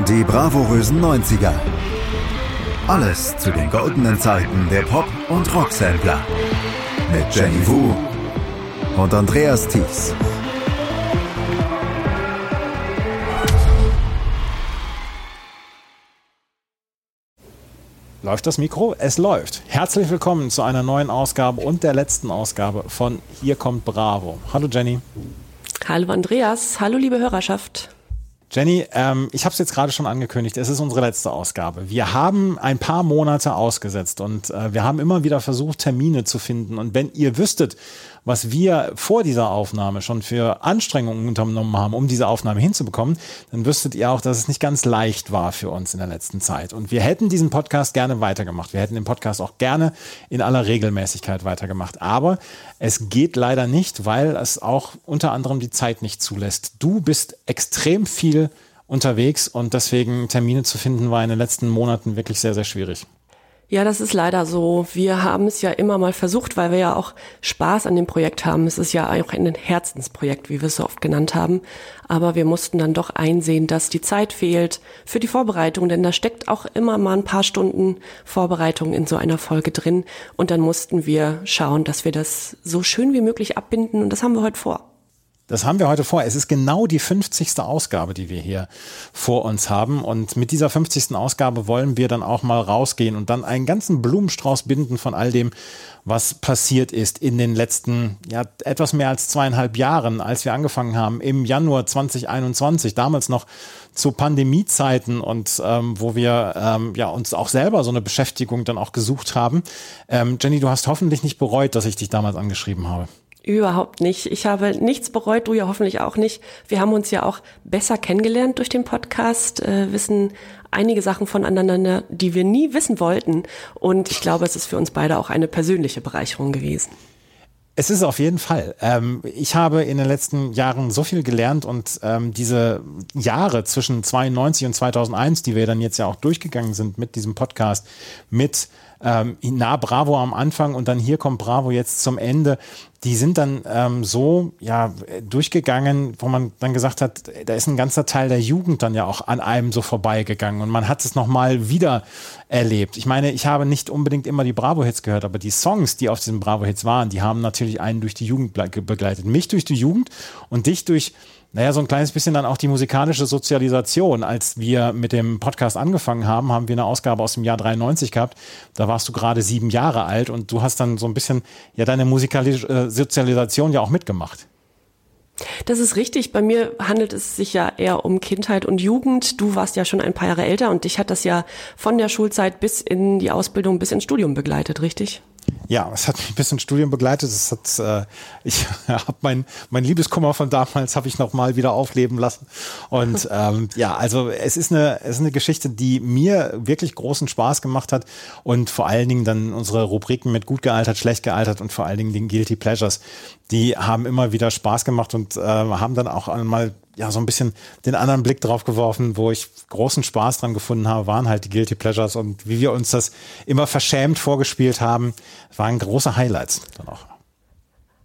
Die bravourösen 90er. Alles zu den goldenen Zeiten der Pop- und Rocksampler. Mit Jenny Wu und Andreas Thies. Läuft das Mikro? Es läuft. Herzlich willkommen zu einer neuen Ausgabe und der letzten Ausgabe von Hier kommt Bravo. Hallo Jenny. Hallo Andreas. Hallo liebe Hörerschaft. Jenny, ähm, ich habe es jetzt gerade schon angekündigt, es ist unsere letzte Ausgabe. Wir haben ein paar Monate ausgesetzt und äh, wir haben immer wieder versucht, Termine zu finden. Und wenn ihr wüsstet, was wir vor dieser Aufnahme schon für Anstrengungen unternommen haben, um diese Aufnahme hinzubekommen, dann wüsstet ihr auch, dass es nicht ganz leicht war für uns in der letzten Zeit. Und wir hätten diesen Podcast gerne weitergemacht. Wir hätten den Podcast auch gerne in aller Regelmäßigkeit weitergemacht. Aber es geht leider nicht, weil es auch unter anderem die Zeit nicht zulässt. Du bist extrem viel unterwegs und deswegen Termine zu finden war in den letzten Monaten wirklich sehr, sehr schwierig. Ja, das ist leider so. Wir haben es ja immer mal versucht, weil wir ja auch Spaß an dem Projekt haben. Es ist ja auch ein Herzensprojekt, wie wir es so oft genannt haben. Aber wir mussten dann doch einsehen, dass die Zeit fehlt für die Vorbereitung, denn da steckt auch immer mal ein paar Stunden Vorbereitung in so einer Folge drin. Und dann mussten wir schauen, dass wir das so schön wie möglich abbinden. Und das haben wir heute vor. Das haben wir heute vor. Es ist genau die 50. Ausgabe, die wir hier vor uns haben. Und mit dieser 50. Ausgabe wollen wir dann auch mal rausgehen und dann einen ganzen Blumenstrauß binden von all dem, was passiert ist in den letzten, ja, etwas mehr als zweieinhalb Jahren, als wir angefangen haben, im Januar 2021, damals noch zu Pandemiezeiten und ähm, wo wir ähm, ja uns auch selber so eine Beschäftigung dann auch gesucht haben. Ähm, Jenny, du hast hoffentlich nicht bereut, dass ich dich damals angeschrieben habe. Überhaupt nicht. Ich habe nichts bereut, du ja hoffentlich auch nicht. Wir haben uns ja auch besser kennengelernt durch den Podcast, äh, wissen einige Sachen voneinander, die wir nie wissen wollten. Und ich glaube, es ist für uns beide auch eine persönliche Bereicherung gewesen. Es ist auf jeden Fall. Ähm, ich habe in den letzten Jahren so viel gelernt und ähm, diese Jahre zwischen 92 und 2001, die wir dann jetzt ja auch durchgegangen sind mit diesem Podcast, mit ähm, na Bravo am Anfang und dann hier kommt Bravo jetzt zum Ende, die sind dann ähm, so ja durchgegangen, wo man dann gesagt hat, da ist ein ganzer Teil der Jugend dann ja auch an einem so vorbeigegangen und man hat es nochmal wieder erlebt. Ich meine, ich habe nicht unbedingt immer die Bravo-Hits gehört, aber die Songs, die auf diesen Bravo-Hits waren, die haben natürlich einen durch die Jugend begleitet. Mich durch die Jugend und dich durch naja, so ein kleines bisschen dann auch die musikalische Sozialisation. Als wir mit dem Podcast angefangen haben, haben wir eine Ausgabe aus dem Jahr 93 gehabt. Da warst du gerade sieben Jahre alt und du hast dann so ein bisschen ja deine musikalische äh, Sozialisation ja auch mitgemacht. Das ist richtig. Bei mir handelt es sich ja eher um Kindheit und Jugend. Du warst ja schon ein paar Jahre älter und dich hat das ja von der Schulzeit bis in die Ausbildung, bis ins Studium begleitet, richtig? Ja, es hat mich ein bisschen Studium begleitet. Es hat, äh, ich habe mein, mein Liebeskummer von damals habe ich noch mal wieder aufleben lassen. Und ähm, ja, also es ist eine, es ist eine Geschichte, die mir wirklich großen Spaß gemacht hat und vor allen Dingen dann unsere Rubriken mit gut gealtert, schlecht gealtert und vor allen Dingen den Guilty Pleasures, die haben immer wieder Spaß gemacht und äh, haben dann auch einmal ja, so ein bisschen den anderen Blick drauf geworfen, wo ich großen Spaß dran gefunden habe, waren halt die Guilty Pleasures und wie wir uns das immer verschämt vorgespielt haben, waren große Highlights dann auch.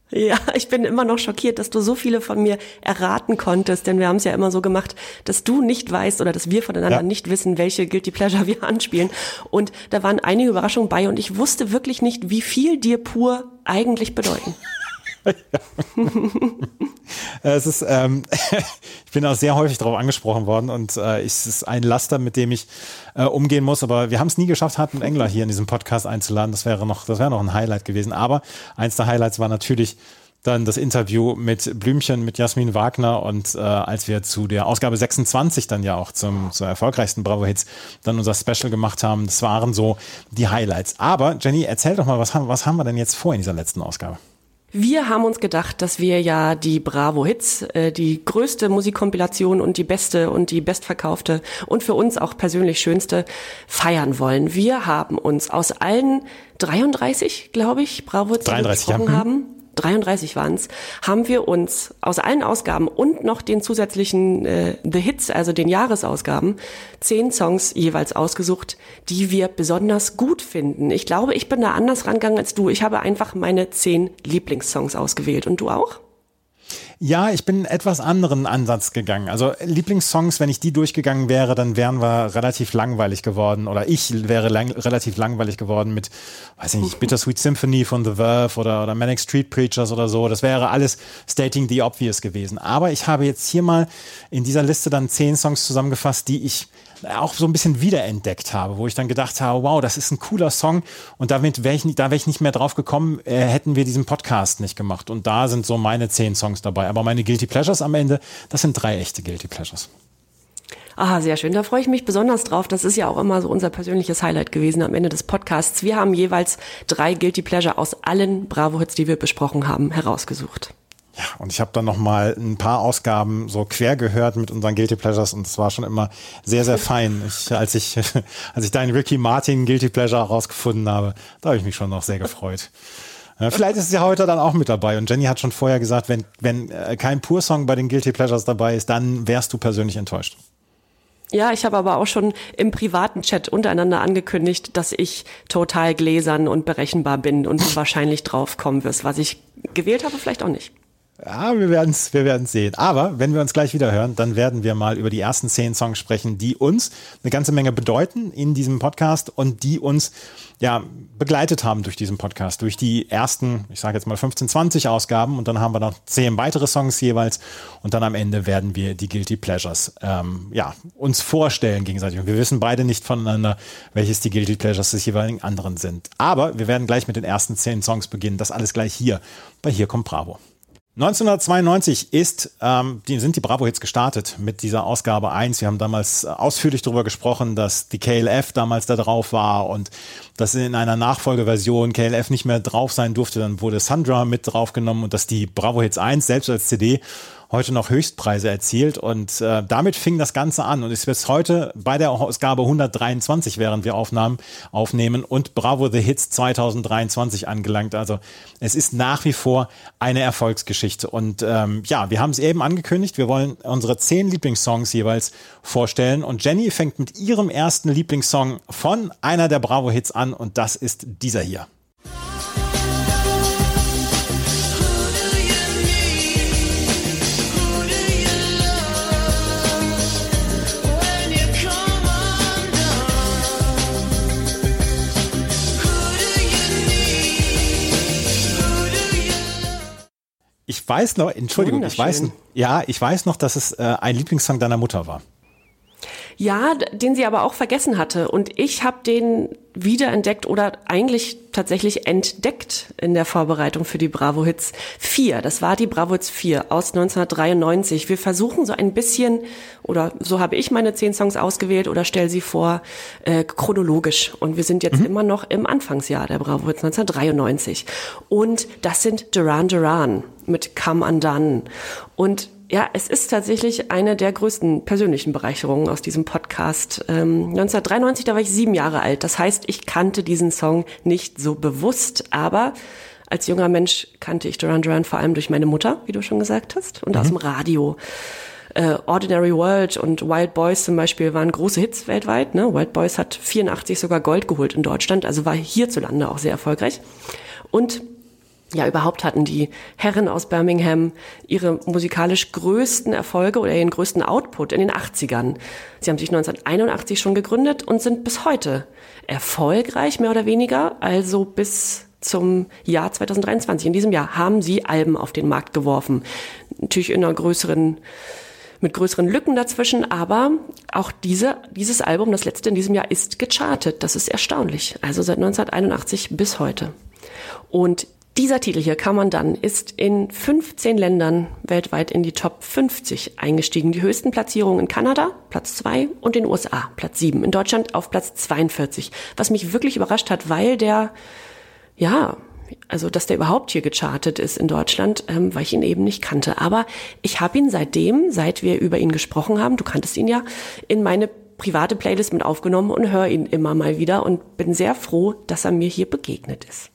Ja, ich bin immer noch schockiert, dass du so viele von mir erraten konntest, denn wir haben es ja immer so gemacht, dass du nicht weißt oder dass wir voneinander ja. nicht wissen, welche Guilty Pleasure wir anspielen. Und da waren einige Überraschungen bei und ich wusste wirklich nicht, wie viel dir pur eigentlich bedeuten. es ist, ähm, ich bin auch sehr häufig darauf angesprochen worden und äh, es ist ein Laster, mit dem ich äh, umgehen muss. Aber wir haben es nie geschafft, Hartmut Engler hier in diesem Podcast einzuladen. Das wäre noch, das wäre noch ein Highlight gewesen. Aber eins der Highlights war natürlich dann das Interview mit Blümchen, mit Jasmin Wagner und äh, als wir zu der Ausgabe 26 dann ja auch zum, zum erfolgreichsten Bravo Hits dann unser Special gemacht haben, das waren so die Highlights. Aber Jenny, erzähl doch mal, was haben, was haben wir denn jetzt vor in dieser letzten Ausgabe? Wir haben uns gedacht, dass wir ja die Bravo Hits, äh, die größte Musikkompilation und die beste und die bestverkaufte und für uns auch persönlich schönste feiern wollen. Wir haben uns aus allen 33, glaube ich, Bravo Hits, 33 ja. haben, 33 waren es, haben wir uns aus allen Ausgaben und noch den zusätzlichen äh, The Hits, also den Jahresausgaben, zehn Songs jeweils ausgesucht, die wir besonders gut finden. Ich glaube, ich bin da anders rangegangen als du. Ich habe einfach meine zehn Lieblingssongs ausgewählt. Und du auch? Ja, ich bin einen etwas anderen Ansatz gegangen. Also Lieblingssongs, wenn ich die durchgegangen wäre, dann wären wir relativ langweilig geworden oder ich wäre lang, relativ langweilig geworden mit, weiß ich nicht, Bittersweet Symphony von The Verve oder, oder Manic Street Preachers oder so. Das wäre alles Stating the Obvious gewesen. Aber ich habe jetzt hier mal in dieser Liste dann zehn Songs zusammengefasst, die ich auch so ein bisschen wiederentdeckt habe, wo ich dann gedacht habe, wow, das ist ein cooler Song und damit wäre ich, da wäre ich nicht mehr drauf gekommen, äh, hätten wir diesen Podcast nicht gemacht. Und da sind so meine zehn Songs dabei. Aber meine Guilty Pleasures am Ende, das sind drei echte Guilty Pleasures. Ah, sehr schön. Da freue ich mich besonders drauf. Das ist ja auch immer so unser persönliches Highlight gewesen am Ende des Podcasts. Wir haben jeweils drei Guilty Pleasure aus allen Bravo-Hits, die wir besprochen haben, herausgesucht. Ja, und ich habe dann noch mal ein paar Ausgaben so quer gehört mit unseren Guilty Pleasures und es war schon immer sehr, sehr fein. Ich, als ich, als ich deinen Ricky Martin Guilty Pleasure herausgefunden habe, da habe ich mich schon noch sehr gefreut. Vielleicht ist sie heute dann auch mit dabei. Und Jenny hat schon vorher gesagt, wenn, wenn äh, kein Pur-Song bei den Guilty Pleasures dabei ist, dann wärst du persönlich enttäuscht. Ja, ich habe aber auch schon im privaten Chat untereinander angekündigt, dass ich total gläsern und berechenbar bin und du wahrscheinlich drauf kommen wirst, was ich gewählt habe, vielleicht auch nicht. Ja, wir werden es wir werden's sehen. Aber wenn wir uns gleich wieder hören, dann werden wir mal über die ersten zehn Songs sprechen, die uns eine ganze Menge bedeuten in diesem Podcast und die uns ja begleitet haben durch diesen Podcast, durch die ersten, ich sage jetzt mal 15, 20 Ausgaben und dann haben wir noch zehn weitere Songs jeweils und dann am Ende werden wir die Guilty Pleasures ähm, ja, uns vorstellen gegenseitig. Und wir wissen beide nicht voneinander, welches die Guilty Pleasures des jeweiligen anderen sind. Aber wir werden gleich mit den ersten zehn Songs beginnen. Das alles gleich hier bei Hier kommt Bravo. 1992 ist, ähm, die, sind die Bravo-Hits gestartet mit dieser Ausgabe 1. Wir haben damals ausführlich darüber gesprochen, dass die KLF damals da drauf war und dass in einer Nachfolgeversion KLF nicht mehr drauf sein durfte. Dann wurde Sandra mit draufgenommen und dass die Bravo-Hits 1 selbst als CD heute noch Höchstpreise erzielt. Und äh, damit fing das Ganze an. Und ist bis heute bei der Ausgabe 123, während wir Aufnahmen aufnehmen und Bravo the Hits 2023 angelangt. Also es ist nach wie vor eine Erfolgsgeschichte. Und ähm, ja, wir haben es eben angekündigt, wir wollen unsere zehn Lieblingssongs jeweils vorstellen. Und Jenny fängt mit ihrem ersten Lieblingssong von einer der Bravo Hits an. Und das ist dieser hier. Ich weiß noch, Entschuldigung, ich weiß, ja, ich weiß noch, dass es äh, ein Lieblingssong deiner Mutter war. Ja, den sie aber auch vergessen hatte. Und ich habe den wiederentdeckt oder eigentlich tatsächlich entdeckt in der Vorbereitung für die Bravo Hits 4. Das war die Bravo Hits 4 aus 1993. Wir versuchen so ein bisschen, oder so habe ich meine zehn Songs ausgewählt oder stelle sie vor, äh, chronologisch. Und wir sind jetzt mhm. immer noch im Anfangsjahr der Bravo Hits 1993. Und das sind Duran Duran mit Come Undone. Und ja, es ist tatsächlich eine der größten persönlichen Bereicherungen aus diesem Podcast. Ähm, 1993, da war ich sieben Jahre alt. Das heißt, ich kannte diesen Song nicht so bewusst, aber als junger Mensch kannte ich Duran Duran vor allem durch meine Mutter, wie du schon gesagt hast, und mhm. aus dem Radio. Äh, Ordinary World und Wild Boys zum Beispiel waren große Hits weltweit. Ne? Wild Boys hat 84 sogar Gold geholt in Deutschland, also war hierzulande auch sehr erfolgreich. Und ja, überhaupt hatten die Herren aus Birmingham ihre musikalisch größten Erfolge oder ihren größten Output in den 80ern. Sie haben sich 1981 schon gegründet und sind bis heute erfolgreich, mehr oder weniger, also bis zum Jahr 2023. In diesem Jahr haben sie Alben auf den Markt geworfen. Natürlich in einer größeren mit größeren Lücken dazwischen, aber auch diese, dieses Album, das letzte in diesem Jahr, ist gechartet. Das ist erstaunlich. Also seit 1981 bis heute. Und dieser Titel hier, Done, ist in 15 Ländern weltweit in die Top 50 eingestiegen. Die höchsten Platzierungen in Kanada, Platz 2 und in den USA, Platz 7. In Deutschland auf Platz 42. Was mich wirklich überrascht hat, weil der, ja, also dass der überhaupt hier gechartet ist in Deutschland, ähm, weil ich ihn eben nicht kannte. Aber ich habe ihn seitdem, seit wir über ihn gesprochen haben, du kanntest ihn ja, in meine private Playlist mit aufgenommen und höre ihn immer mal wieder und bin sehr froh, dass er mir hier begegnet ist.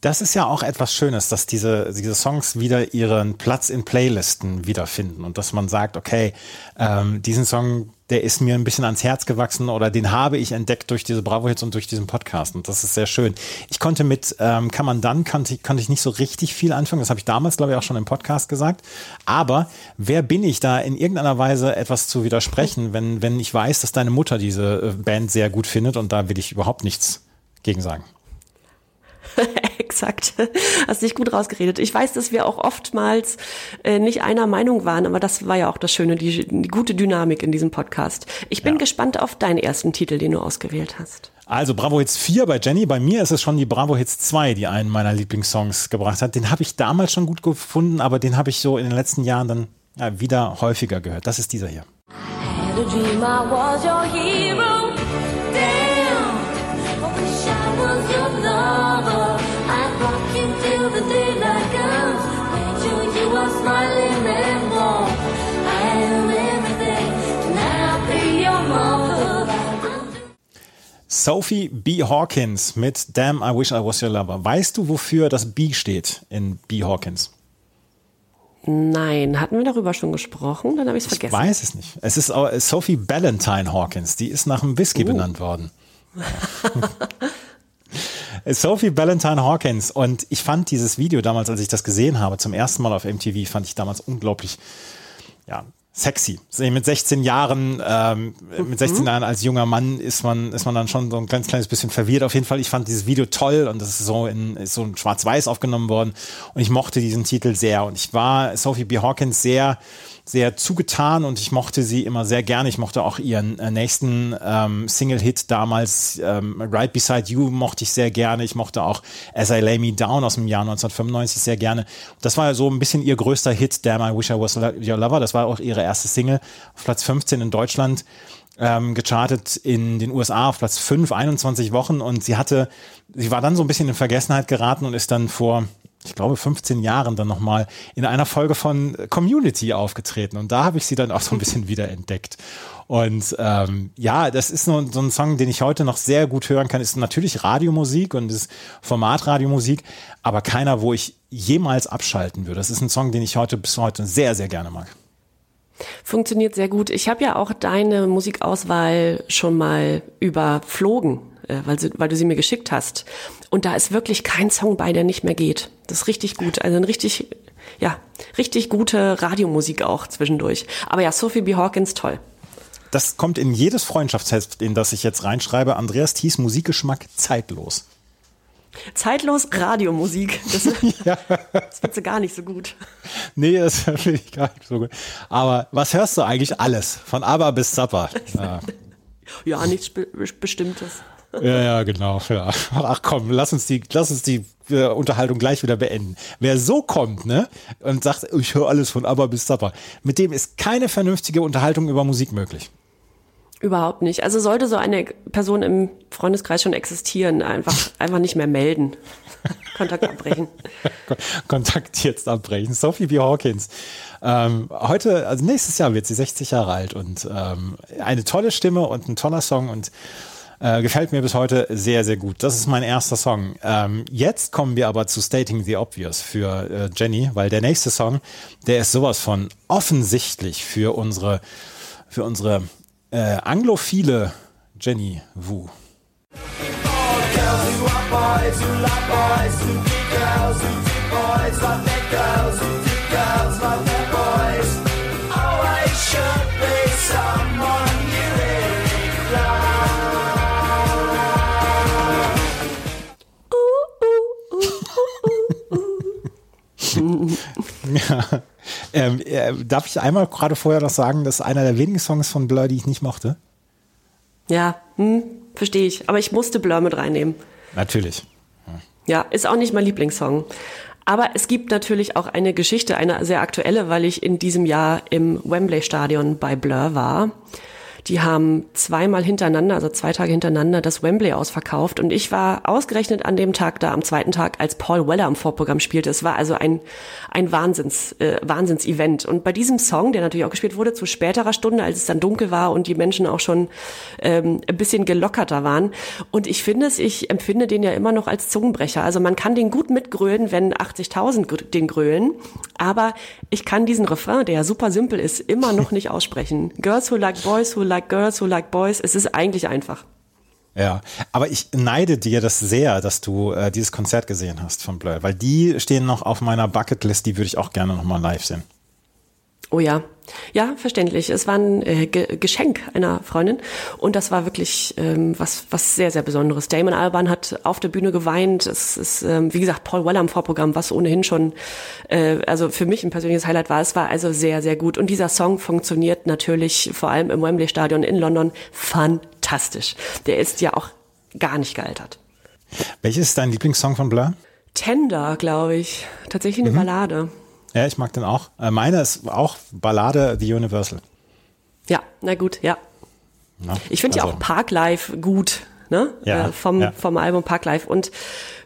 Das ist ja auch etwas Schönes, dass diese, diese Songs wieder ihren Platz in Playlisten wiederfinden und dass man sagt, okay, ähm, diesen Song, der ist mir ein bisschen ans Herz gewachsen oder den habe ich entdeckt durch diese Bravo-Hits und durch diesen Podcast und das ist sehr schön. Ich konnte mit ähm, Kann man dann, konnte, konnte ich nicht so richtig viel anfangen, das habe ich damals, glaube ich, auch schon im Podcast gesagt, aber wer bin ich da in irgendeiner Weise etwas zu widersprechen, wenn, wenn ich weiß, dass deine Mutter diese äh, Band sehr gut findet und da will ich überhaupt nichts gegen sagen. Exakt. Hast dich gut rausgeredet. Ich weiß, dass wir auch oftmals äh, nicht einer Meinung waren, aber das war ja auch das Schöne, die, die gute Dynamik in diesem Podcast. Ich bin ja. gespannt auf deinen ersten Titel, den du ausgewählt hast. Also Bravo Hits 4 bei Jenny, bei mir ist es schon die Bravo Hits 2, die einen meiner Lieblingssongs gebracht hat. Den habe ich damals schon gut gefunden, aber den habe ich so in den letzten Jahren dann ja, wieder häufiger gehört. Das ist dieser hier. I had a dream I was your hero. Sophie B. Hawkins mit Damn, I Wish I Was Your Lover. Weißt du, wofür das B steht in B. Hawkins? Nein, hatten wir darüber schon gesprochen? Dann habe ich es vergessen. Ich weiß es nicht. Es ist Sophie Ballantyne Hawkins. Die ist nach einem Whisky uh. benannt worden. Sophie Ballantyne Hawkins. Und ich fand dieses Video damals, als ich das gesehen habe, zum ersten Mal auf MTV, fand ich damals unglaublich, ja, sexy. Mit 16 Jahren, ähm, mhm. mit 16 Jahren als junger Mann ist man, ist man dann schon so ein ganz kleines bisschen verwirrt. Auf jeden Fall, ich fand dieses Video toll und das ist so in, ist so in schwarz-weiß aufgenommen worden und ich mochte diesen Titel sehr und ich war Sophie B. Hawkins sehr, sehr zugetan und ich mochte sie immer sehr gerne. Ich mochte auch ihren äh, nächsten ähm, Single-Hit damals, ähm, Right Beside You, mochte ich sehr gerne. Ich mochte auch As I Lay Me Down aus dem Jahr 1995 sehr gerne. Das war so ein bisschen ihr größter Hit, Damn I Wish I Was Your Lover. Das war auch ihre erste Single auf Platz 15 in Deutschland. Ähm, gechartet in den USA auf Platz 5, 21 Wochen und sie hatte, sie war dann so ein bisschen in Vergessenheit geraten und ist dann vor ich glaube, 15 Jahren dann nochmal in einer Folge von Community aufgetreten. Und da habe ich sie dann auch so ein bisschen wieder entdeckt. Und ähm, ja, das ist so, so ein Song, den ich heute noch sehr gut hören kann. Ist natürlich Radiomusik und ist Format Radiomusik, aber keiner, wo ich jemals abschalten würde. Das ist ein Song, den ich heute bis heute sehr, sehr gerne mag. Funktioniert sehr gut. Ich habe ja auch deine Musikauswahl schon mal überflogen weil, sie, weil du sie mir geschickt hast. Und da ist wirklich kein Song bei, der nicht mehr geht. Das ist richtig gut. Also ein richtig, ja, richtig gute Radiomusik auch zwischendurch. Aber ja, Sophie B. Hawkins, toll. Das kommt in jedes Freundschaftsheft, in das ich jetzt reinschreibe. Andreas Thies Musikgeschmack zeitlos. Zeitlos Radiomusik. Das, ja. das findest du gar nicht so gut. Nee, das finde ich gar nicht so gut. Aber was hörst du eigentlich alles? Von ABBA bis Zappa. Ja, ja nichts Be Bestimmtes. Ja, ja, genau. Ja. Ach komm, lass uns die, lass uns die äh, Unterhaltung gleich wieder beenden. Wer so kommt, ne, und sagt, ich höre alles von Aber bis Zappa, mit dem ist keine vernünftige Unterhaltung über Musik möglich. Überhaupt nicht. Also sollte so eine Person im Freundeskreis schon existieren, einfach, einfach nicht mehr melden. Kontakt abbrechen. Kontakt jetzt abbrechen. Sophie B. Hawkins. Ähm, heute, also nächstes Jahr wird sie 60 Jahre alt und ähm, eine tolle Stimme und ein toller Song und äh, gefällt mir bis heute sehr, sehr gut. Das ist mein erster Song. Ähm, jetzt kommen wir aber zu Stating the Obvious für äh, Jenny, weil der nächste Song, der ist sowas von offensichtlich für unsere, für unsere äh, anglophile Jenny Wu. ja. Ähm, äh, darf ich einmal gerade vorher noch sagen, dass einer der wenigen Songs von Blur, die ich nicht mochte? Ja, hm, verstehe ich. Aber ich musste Blur mit reinnehmen. Natürlich. Ja. ja, ist auch nicht mein Lieblingssong. Aber es gibt natürlich auch eine Geschichte, eine sehr aktuelle, weil ich in diesem Jahr im Wembley Stadion bei Blur war. Die haben zweimal hintereinander, also zwei Tage hintereinander, das Wembley ausverkauft. Und ich war ausgerechnet an dem Tag da, am zweiten Tag, als Paul Weller im Vorprogramm spielte. Es war also ein, ein Wahnsinns, äh, Wahnsinns-Event. Und bei diesem Song, der natürlich auch gespielt wurde, zu späterer Stunde, als es dann dunkel war und die Menschen auch schon ähm, ein bisschen gelockerter waren. Und ich finde es, ich empfinde den ja immer noch als Zungenbrecher. Also man kann den gut mitgrölen, wenn 80.000 den grölen. Aber ich kann diesen Refrain, der ja super simpel ist, immer noch nicht aussprechen. Girls who like boys, who like girls, who like boys. Es ist eigentlich einfach. Ja, aber ich neide dir das sehr, dass du äh, dieses Konzert gesehen hast von Blur, weil die stehen noch auf meiner Bucketlist, die würde ich auch gerne nochmal live sehen. Oh ja, ja, verständlich. Es war ein äh, Ge Geschenk einer Freundin und das war wirklich ähm, was, was sehr, sehr Besonderes. Damon Alban hat auf der Bühne geweint. Es ist, ähm, wie gesagt, Paul Weller im Vorprogramm, was ohnehin schon, äh, also für mich ein persönliches Highlight war. Es war also sehr, sehr gut. Und dieser Song funktioniert natürlich vor allem im Wembley Stadion in London fantastisch. Der ist ja auch gar nicht gealtert. Welches ist dein Lieblingssong von Blur? Tender, glaube ich. Tatsächlich eine mhm. Ballade. Ja, ich mag den auch. Äh, meine ist auch Ballade The Universal. Ja, na gut, ja. Na, ich finde also. ja auch Parklife gut, ne? Ja, äh, vom, ja. vom Album Parklife. Und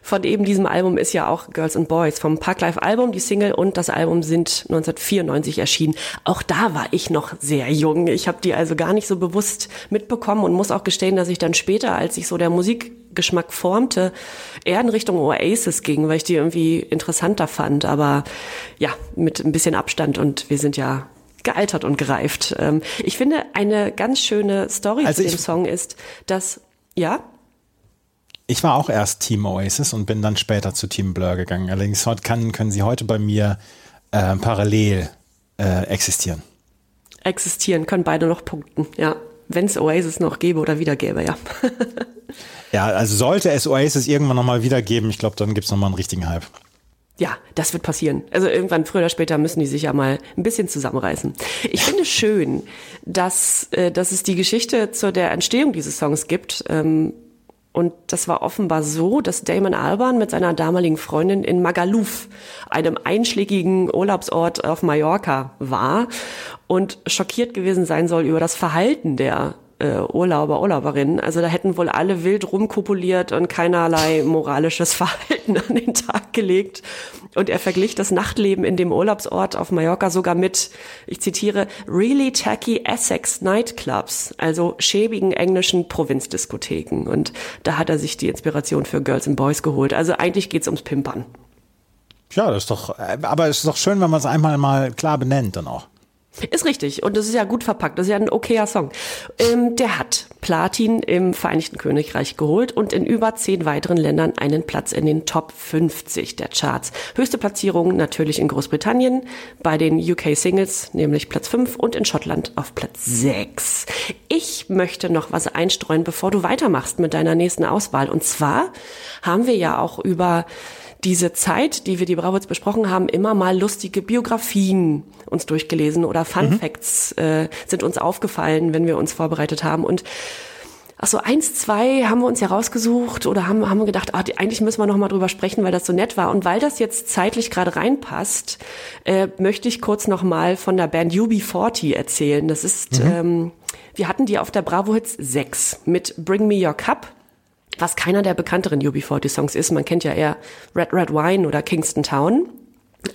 von eben diesem Album ist ja auch Girls and Boys. Vom Parklife Album, die Single und das Album sind 1994 erschienen. Auch da war ich noch sehr jung. Ich habe die also gar nicht so bewusst mitbekommen und muss auch gestehen, dass ich dann später, als ich so der Musik Geschmack formte, eher in Richtung Oasis ging, weil ich die irgendwie interessanter fand. Aber ja, mit ein bisschen Abstand und wir sind ja gealtert und gereift. Ähm, ich finde, eine ganz schöne Story also zu dem Song ist, dass, ja? Ich war auch erst Team Oasis und bin dann später zu Team Blur gegangen. Allerdings kann, können sie heute bei mir äh, parallel äh, existieren. Existieren, können beide noch punkten, ja. Wenn es Oasis noch gäbe oder wieder gäbe, ja. Ja, also sollte es Oasis irgendwann nochmal wiedergeben, ich glaube, dann gibt es nochmal einen richtigen Hype. Ja, das wird passieren. Also irgendwann früher oder später müssen die sich ja mal ein bisschen zusammenreißen. Ich finde schön, dass, äh, dass es die Geschichte zu der Entstehung dieses Songs gibt. Ähm, und das war offenbar so, dass Damon Alban mit seiner damaligen Freundin in Magaluf, einem einschlägigen Urlaubsort auf Mallorca, war und schockiert gewesen sein soll über das Verhalten der äh, Urlauber, Urlauberinnen. Also da hätten wohl alle wild rumkopuliert und keinerlei moralisches Verhalten an den Tag gelegt. Und er verglich das Nachtleben in dem Urlaubsort auf Mallorca sogar mit, ich zitiere, really tacky Essex Nightclubs, also schäbigen englischen Provinzdiskotheken. Und da hat er sich die Inspiration für Girls and Boys geholt. Also eigentlich geht's ums Pimpern. Ja, das ist doch, äh, aber es ist doch schön, wenn man es einmal mal klar benennt dann auch. Ist richtig und das ist ja gut verpackt. Das ist ja ein okayer Song. Ähm, der hat Platin im Vereinigten Königreich geholt und in über zehn weiteren Ländern einen Platz in den Top 50 der Charts. Höchste Platzierung natürlich in Großbritannien, bei den UK Singles nämlich Platz 5 und in Schottland auf Platz 6. Ich möchte noch was einstreuen, bevor du weitermachst mit deiner nächsten Auswahl. Und zwar haben wir ja auch über diese Zeit, die wir die Bravots besprochen haben, immer mal lustige Biografien uns durchgelesen oder Fun mhm. Facts äh, sind uns aufgefallen, wenn wir uns vorbereitet haben. Und ach so, eins, zwei haben wir uns ja rausgesucht oder haben, haben wir gedacht, ach, eigentlich müssen wir noch mal drüber sprechen, weil das so nett war. Und weil das jetzt zeitlich gerade reinpasst, äh, möchte ich kurz noch mal von der Band UB40 erzählen. Das ist, mhm. ähm, wir hatten die auf der Bravo Hits 6 mit Bring Me Your Cup was keiner der bekannteren UB40-Songs ist. Man kennt ja eher Red Red Wine oder Kingston Town.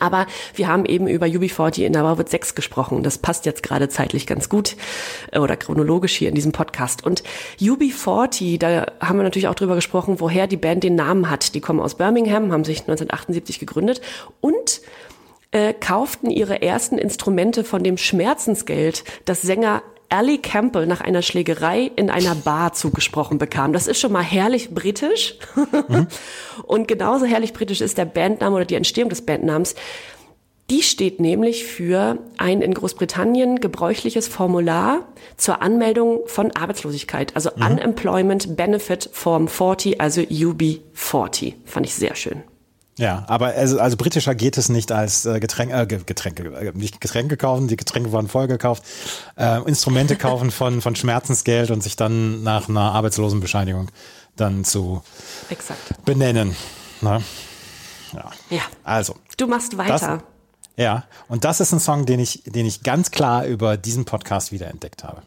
Aber wir haben eben über UB40 in der Bravo 6 gesprochen. Das passt jetzt gerade zeitlich ganz gut äh, oder chronologisch hier in diesem Podcast. Und UB40, da haben wir natürlich auch drüber gesprochen, woher die Band den Namen hat. Die kommen aus Birmingham, haben sich 1978 gegründet und äh, kauften ihre ersten Instrumente von dem Schmerzensgeld, das Sänger Ali Campbell nach einer Schlägerei in einer Bar zugesprochen bekam. Das ist schon mal herrlich britisch. Mhm. Und genauso herrlich britisch ist der Bandname oder die Entstehung des Bandnamens. Die steht nämlich für ein in Großbritannien gebräuchliches Formular zur Anmeldung von Arbeitslosigkeit, also mhm. Unemployment Benefit Form 40, also UB40. Fand ich sehr schön. Ja, aber also, also britischer geht es nicht als äh, Getränke, äh, Getränke, äh, nicht Getränke kaufen, die Getränke waren vollgekauft, äh, Instrumente kaufen von, von Schmerzensgeld und sich dann nach einer Arbeitslosenbescheinigung dann zu Exakt. benennen. Ne? Ja. ja. Also. Du machst weiter. Das, ja, und das ist ein Song, den ich, den ich ganz klar über diesen Podcast wiederentdeckt habe.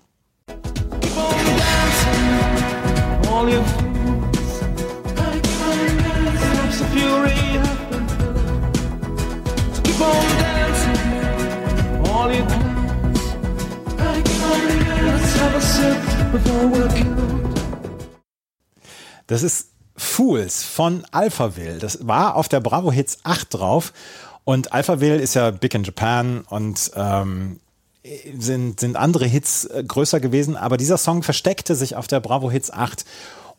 on dancing, all you. Das ist Fools von Alphaville. Das war auf der Bravo Hits 8 drauf. Und Alphaville ist ja big in Japan und ähm, sind, sind andere Hits äh, größer gewesen. Aber dieser Song versteckte sich auf der Bravo Hits 8.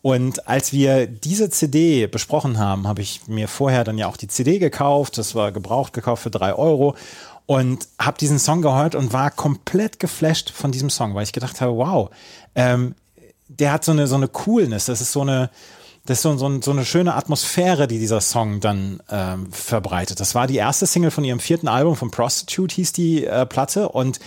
Und als wir diese CD besprochen haben, habe ich mir vorher dann ja auch die CD gekauft. Das war gebraucht gekauft für drei Euro. Und habe diesen Song gehört und war komplett geflasht von diesem Song, weil ich gedacht habe, wow, ähm, der hat so eine, so eine Coolness. Das ist so eine, das ist so, so, so eine schöne Atmosphäre, die dieser Song dann ähm, verbreitet. Das war die erste Single von ihrem vierten Album, von Prostitute hieß die äh, Platte und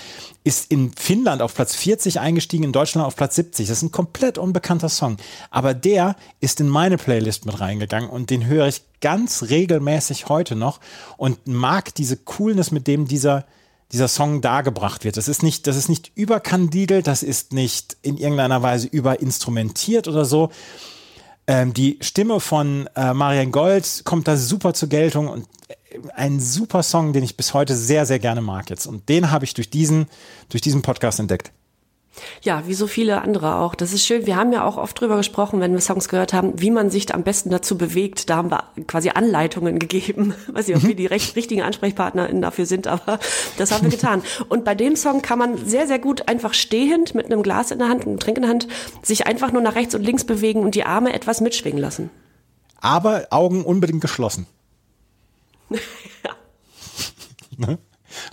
ist in Finnland auf Platz 40 eingestiegen, in Deutschland auf Platz 70. Das ist ein komplett unbekannter Song. Aber der ist in meine Playlist mit reingegangen und den höre ich ganz regelmäßig heute noch und mag diese Coolness, mit dem dieser dieser Song dargebracht wird. Das ist nicht, das ist nicht überkandidelt, das ist nicht in irgendeiner Weise überinstrumentiert oder so, ähm, die Stimme von äh, Marian Gold kommt da super zur Geltung und äh, ein super Song, den ich bis heute sehr, sehr gerne mag jetzt. Und den habe ich durch diesen, durch diesen Podcast entdeckt. Ja, wie so viele andere auch. Das ist schön. Wir haben ja auch oft drüber gesprochen, wenn wir Songs gehört haben, wie man sich am besten dazu bewegt. Da haben wir quasi Anleitungen gegeben. Weiß nicht, ob wir die recht, richtigen AnsprechpartnerInnen dafür sind, aber das haben wir getan. Und bei dem Song kann man sehr, sehr gut einfach stehend mit einem Glas in der Hand, einem Trink in der Hand, sich einfach nur nach rechts und links bewegen und die Arme etwas mitschwingen lassen. Aber Augen unbedingt geschlossen. ja. Ne?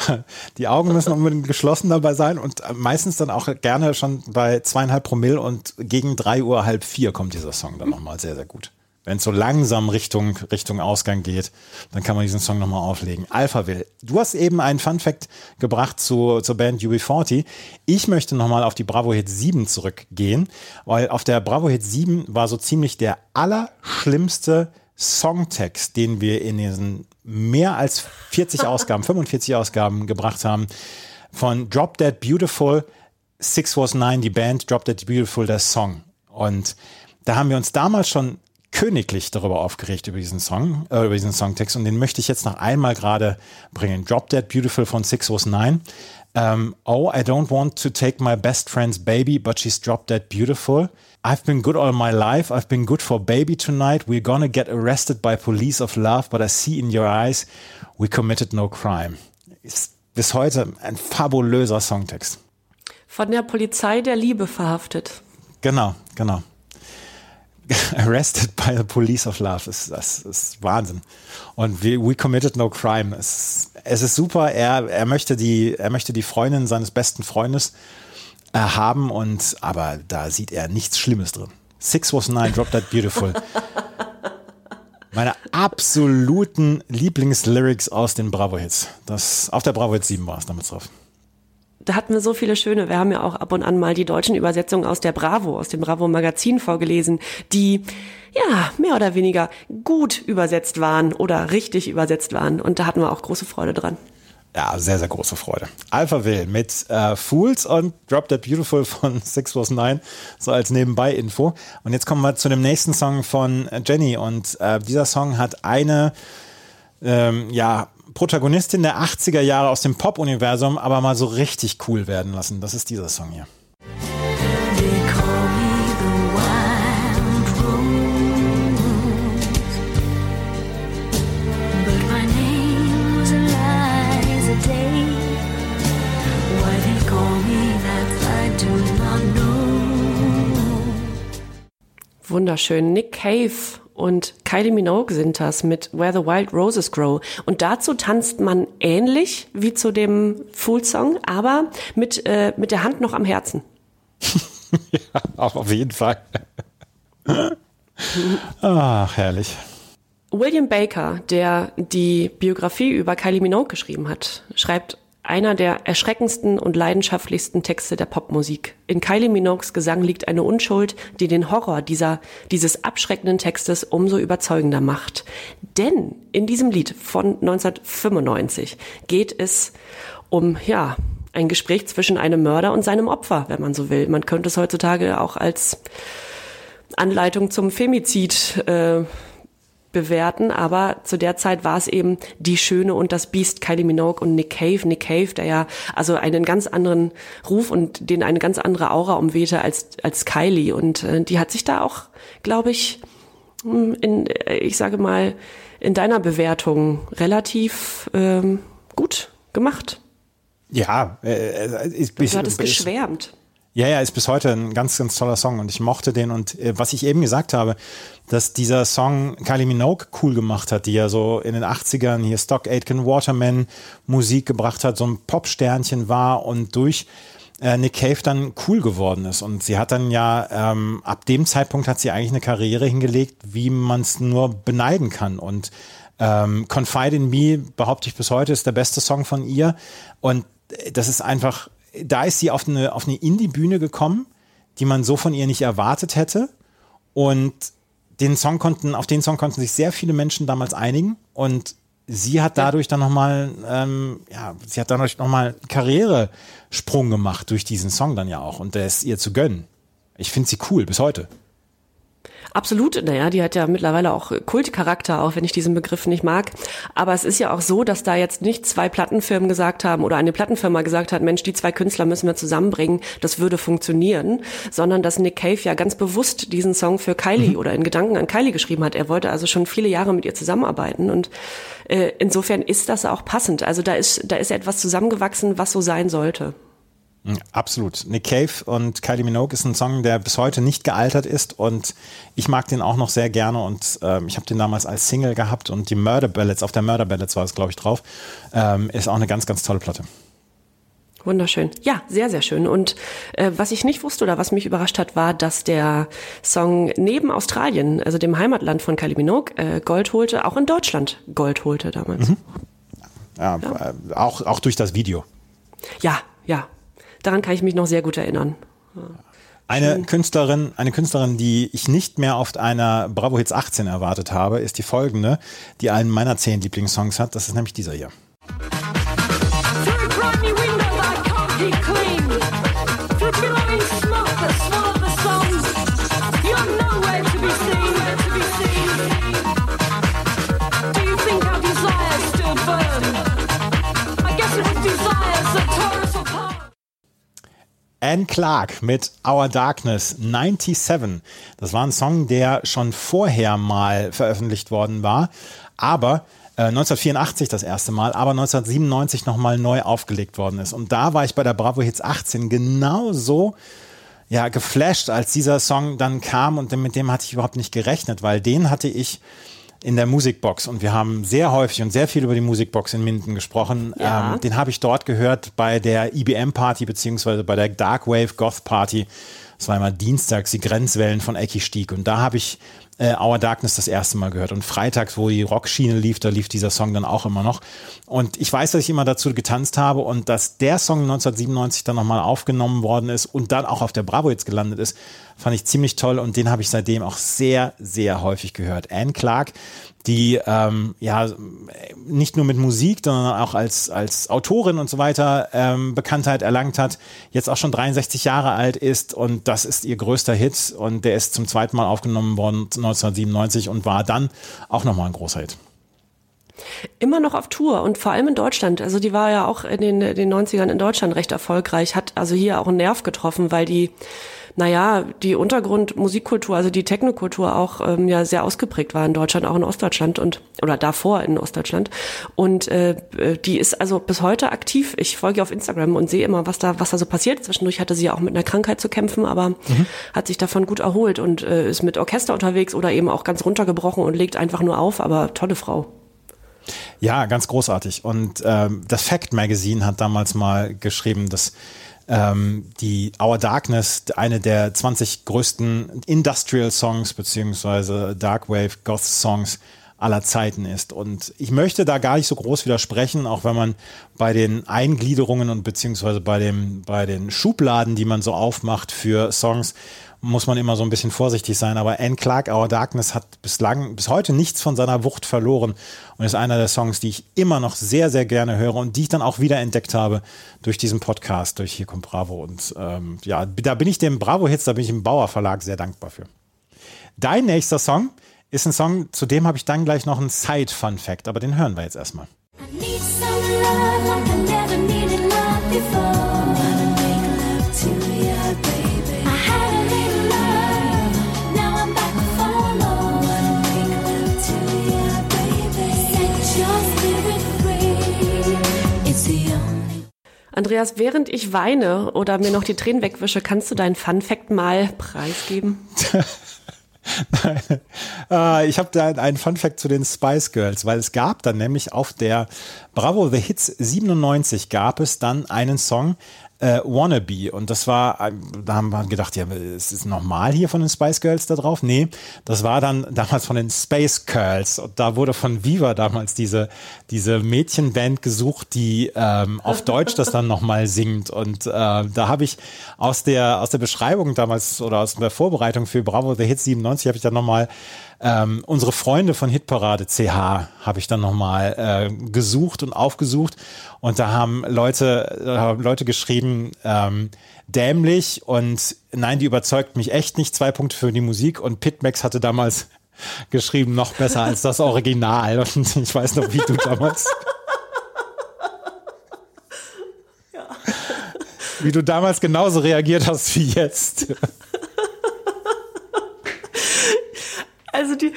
Die Augen müssen unbedingt geschlossen dabei sein und meistens dann auch gerne schon bei zweieinhalb Promille und gegen drei Uhr halb vier kommt dieser Song dann nochmal sehr, sehr gut. Wenn es so langsam Richtung, Richtung Ausgang geht, dann kann man diesen Song nochmal auflegen. Alphaville. Du hast eben einen Fun Fact gebracht zu, zur Band UB40. Ich möchte nochmal auf die Bravo Hit 7 zurückgehen, weil auf der Bravo Hit 7 war so ziemlich der allerschlimmste Songtext, den wir in diesen mehr als 40 Ausgaben, 45 Ausgaben gebracht haben, von Drop Dead Beautiful, Six Was Nine, die Band, Drop Dead Beautiful, der Song. Und da haben wir uns damals schon königlich darüber aufgeregt über diesen Song, äh, über diesen Songtext und den möchte ich jetzt noch einmal gerade bringen. Drop Dead Beautiful von Six Was Nine. Um, oh, I don't want to take my best friend's baby, but she's drop dead beautiful. I've been good all my life. I've been good for baby tonight. We're gonna get arrested by police of love, but I see in your eyes, we committed no crime. Ist bis heute ein fabulöser Songtext. Von der Polizei der Liebe verhaftet. Genau, genau. Arrested by the Police of Love. Das, das ist Wahnsinn. Und we, we committed no crime. Es, es ist super. Er, er, möchte die, er möchte die Freundin seines besten Freundes äh, haben und aber da sieht er nichts Schlimmes drin. Six was nine, drop that beautiful. Meine absoluten Lieblingslyrics aus den Bravo-Hits. Das, auf der Bravo-Hits 7 war es damit drauf da hatten wir so viele schöne. Wir haben ja auch ab und an mal die deutschen Übersetzungen aus der Bravo, aus dem Bravo Magazin vorgelesen, die ja mehr oder weniger gut übersetzt waren oder richtig übersetzt waren. Und da hatten wir auch große Freude dran. Ja, sehr, sehr große Freude. Alpha Will mit äh, Fools und Drop That Beautiful von Six Was Nine, so als Nebenbei-Info. Und jetzt kommen wir zu dem nächsten Song von Jenny. Und äh, dieser Song hat eine, ähm, ja, Protagonistin der 80er Jahre aus dem Pop-Universum aber mal so richtig cool werden lassen. Das ist dieser Song hier. Wunderschön. Nick Cave und Kylie Minogue sind das mit Where the Wild Roses Grow. Und dazu tanzt man ähnlich wie zu dem Fool Song, aber mit, äh, mit der Hand noch am Herzen. ja, auch auf jeden Fall. Ach, herrlich. William Baker, der die Biografie über Kylie Minogue geschrieben hat, schreibt einer der erschreckendsten und leidenschaftlichsten Texte der Popmusik. In Kylie Minogues Gesang liegt eine Unschuld, die den Horror dieser, dieses abschreckenden Textes umso überzeugender macht. Denn in diesem Lied von 1995 geht es um, ja, ein Gespräch zwischen einem Mörder und seinem Opfer, wenn man so will. Man könnte es heutzutage auch als Anleitung zum Femizid äh, bewerten, aber zu der Zeit war es eben die Schöne und das Biest Kylie Minogue und Nick Cave. Nick Cave, der ja also einen ganz anderen Ruf und den eine ganz andere Aura umwehte als als Kylie und äh, die hat sich da auch, glaube ich, hm, in äh, ich sage mal in deiner Bewertung relativ ähm, gut gemacht. Ja, äh, äh ich, du hattest geschwärmt. Ja, ja, ist bis heute ein ganz, ganz toller Song und ich mochte den und äh, was ich eben gesagt habe, dass dieser Song Kylie Minogue cool gemacht hat, die ja so in den 80ern hier Stock Aitken Waterman Musik gebracht hat, so ein Popsternchen war und durch äh, Nick Cave dann cool geworden ist. Und sie hat dann ja, ähm, ab dem Zeitpunkt hat sie eigentlich eine Karriere hingelegt, wie man es nur beneiden kann. Und ähm, Confide in Me, behaupte ich bis heute, ist der beste Song von ihr. Und äh, das ist einfach da ist sie auf eine, auf eine Indie-Bühne gekommen, die man so von ihr nicht erwartet hätte. Und den Song konnten, auf den Song konnten sich sehr viele Menschen damals einigen. Und sie hat dadurch dann nochmal, ähm, ja, sie hat dadurch nochmal einen Karrieresprung gemacht durch diesen Song dann ja auch. Und der ist ihr zu gönnen. Ich finde sie cool bis heute. Absolut, naja, die hat ja mittlerweile auch Kultcharakter, auch wenn ich diesen Begriff nicht mag. Aber es ist ja auch so, dass da jetzt nicht zwei Plattenfirmen gesagt haben oder eine Plattenfirma gesagt hat, Mensch, die zwei Künstler müssen wir zusammenbringen, das würde funktionieren, sondern dass Nick Cave ja ganz bewusst diesen Song für Kylie mhm. oder in Gedanken an Kylie geschrieben hat. Er wollte also schon viele Jahre mit ihr zusammenarbeiten und äh, insofern ist das auch passend. Also da ist, da ist etwas zusammengewachsen, was so sein sollte. Absolut. Nick Cave und Kylie Minogue ist ein Song, der bis heute nicht gealtert ist und ich mag den auch noch sehr gerne und ähm, ich habe den damals als Single gehabt und die Murder Ballads, auf der Murder Ballads war es glaube ich drauf, ähm, ist auch eine ganz, ganz tolle Platte. Wunderschön. Ja, sehr, sehr schön. Und äh, was ich nicht wusste oder was mich überrascht hat, war, dass der Song neben Australien, also dem Heimatland von Kylie Minogue, äh, Gold holte, auch in Deutschland Gold holte damals. Mhm. Ja, ja. Äh, auch, auch durch das Video. Ja, ja, Daran kann ich mich noch sehr gut erinnern. Eine. Künstlerin, eine Künstlerin, die ich nicht mehr auf einer Bravo Hits 18 erwartet habe, ist die folgende, die einen meiner zehn Lieblingssongs hat. Das ist nämlich dieser hier. Anne Clark mit Our Darkness 97. Das war ein Song, der schon vorher mal veröffentlicht worden war, aber äh, 1984 das erste Mal, aber 1997 nochmal neu aufgelegt worden ist. Und da war ich bei der Bravo Hits 18 genauso ja, geflasht, als dieser Song dann kam und mit dem hatte ich überhaupt nicht gerechnet, weil den hatte ich in der Musikbox und wir haben sehr häufig und sehr viel über die Musikbox in Minden gesprochen. Ja. Ähm, den habe ich dort gehört bei der IBM-Party beziehungsweise bei der Darkwave Goth Party. Das war immer dienstags die Grenzwellen von Ecki Stieg und da habe ich äh, Our Darkness das erste Mal gehört. Und freitags, wo die Rockschiene lief, da lief dieser Song dann auch immer noch. Und ich weiß, dass ich immer dazu getanzt habe und dass der Song 1997 dann nochmal aufgenommen worden ist und dann auch auf der Bravo jetzt gelandet ist, fand ich ziemlich toll und den habe ich seitdem auch sehr, sehr häufig gehört. Anne Clark, die ähm, ja nicht nur mit Musik, sondern auch als, als Autorin und so weiter ähm, Bekanntheit erlangt hat, jetzt auch schon 63 Jahre alt ist und das ist ihr größter Hit und der ist zum zweiten Mal aufgenommen worden 1997 und war dann auch nochmal ein großer Hit. Immer noch auf Tour und vor allem in Deutschland. Also die war ja auch in den, den 90ern in Deutschland recht erfolgreich, hat also hier auch einen Nerv getroffen, weil die naja, die Untergrundmusikkultur, also die Technokultur auch ähm, ja sehr ausgeprägt war in Deutschland, auch in Ostdeutschland und oder davor in Ostdeutschland. Und äh, die ist also bis heute aktiv. Ich folge auf Instagram und sehe immer, was da, was da so passiert. Zwischendurch hatte sie ja auch mit einer Krankheit zu kämpfen, aber mhm. hat sich davon gut erholt und äh, ist mit Orchester unterwegs oder eben auch ganz runtergebrochen und legt einfach nur auf, aber tolle Frau. Ja, ganz großartig. Und ähm, das Fact Magazine hat damals mal geschrieben, dass ähm, die Our Darkness, eine der 20 größten Industrial Songs beziehungsweise Darkwave Goth Songs aller Zeiten ist. Und ich möchte da gar nicht so groß widersprechen, auch wenn man bei den Eingliederungen und beziehungsweise bei dem, bei den Schubladen, die man so aufmacht für Songs, muss man immer so ein bisschen vorsichtig sein. Aber Anne Clark, Our Darkness hat bislang, bis heute nichts von seiner Wucht verloren und ist einer der Songs, die ich immer noch sehr, sehr gerne höre und die ich dann auch wieder entdeckt habe durch diesen Podcast, durch Hier kommt Bravo. Und ähm, ja, da bin ich dem Bravo Hits, da bin ich im Bauer Verlag sehr dankbar für. Dein nächster Song ist ein Song, zu dem habe ich dann gleich noch einen Side-Fun-Fact, aber den hören wir jetzt erstmal. Andreas, während ich weine oder mir noch die Tränen wegwische, kannst du deinen Fun Fact mal preisgeben? Äh, ich habe da einen Fun Fact zu den Spice Girls, weil es gab dann nämlich auf der Bravo The Hits 97 gab es dann einen Song äh, Wannabe. Und das war, äh, da haben wir gedacht, ja, ist es normal hier von den Spice Girls da drauf? Nee, das war dann damals von den Space Girls und da wurde von Viva damals diese, diese Mädchenband gesucht, die ähm, auf Deutsch das dann nochmal singt. Und äh, da habe ich aus der, aus der Beschreibung damals oder aus der Vorbereitung für Bravo The Hits 97 habe ich dann nochmal ähm, unsere Freunde von Hitparade CH habe ich dann nochmal äh, gesucht und aufgesucht und da haben Leute, da haben Leute geschrieben, ähm, dämlich und nein, die überzeugt mich echt nicht. Zwei Punkte für die Musik und Pitmax hatte damals geschrieben, noch besser als das Original und ich weiß noch, wie du damals wie du damals genauso reagiert hast wie jetzt. Also die,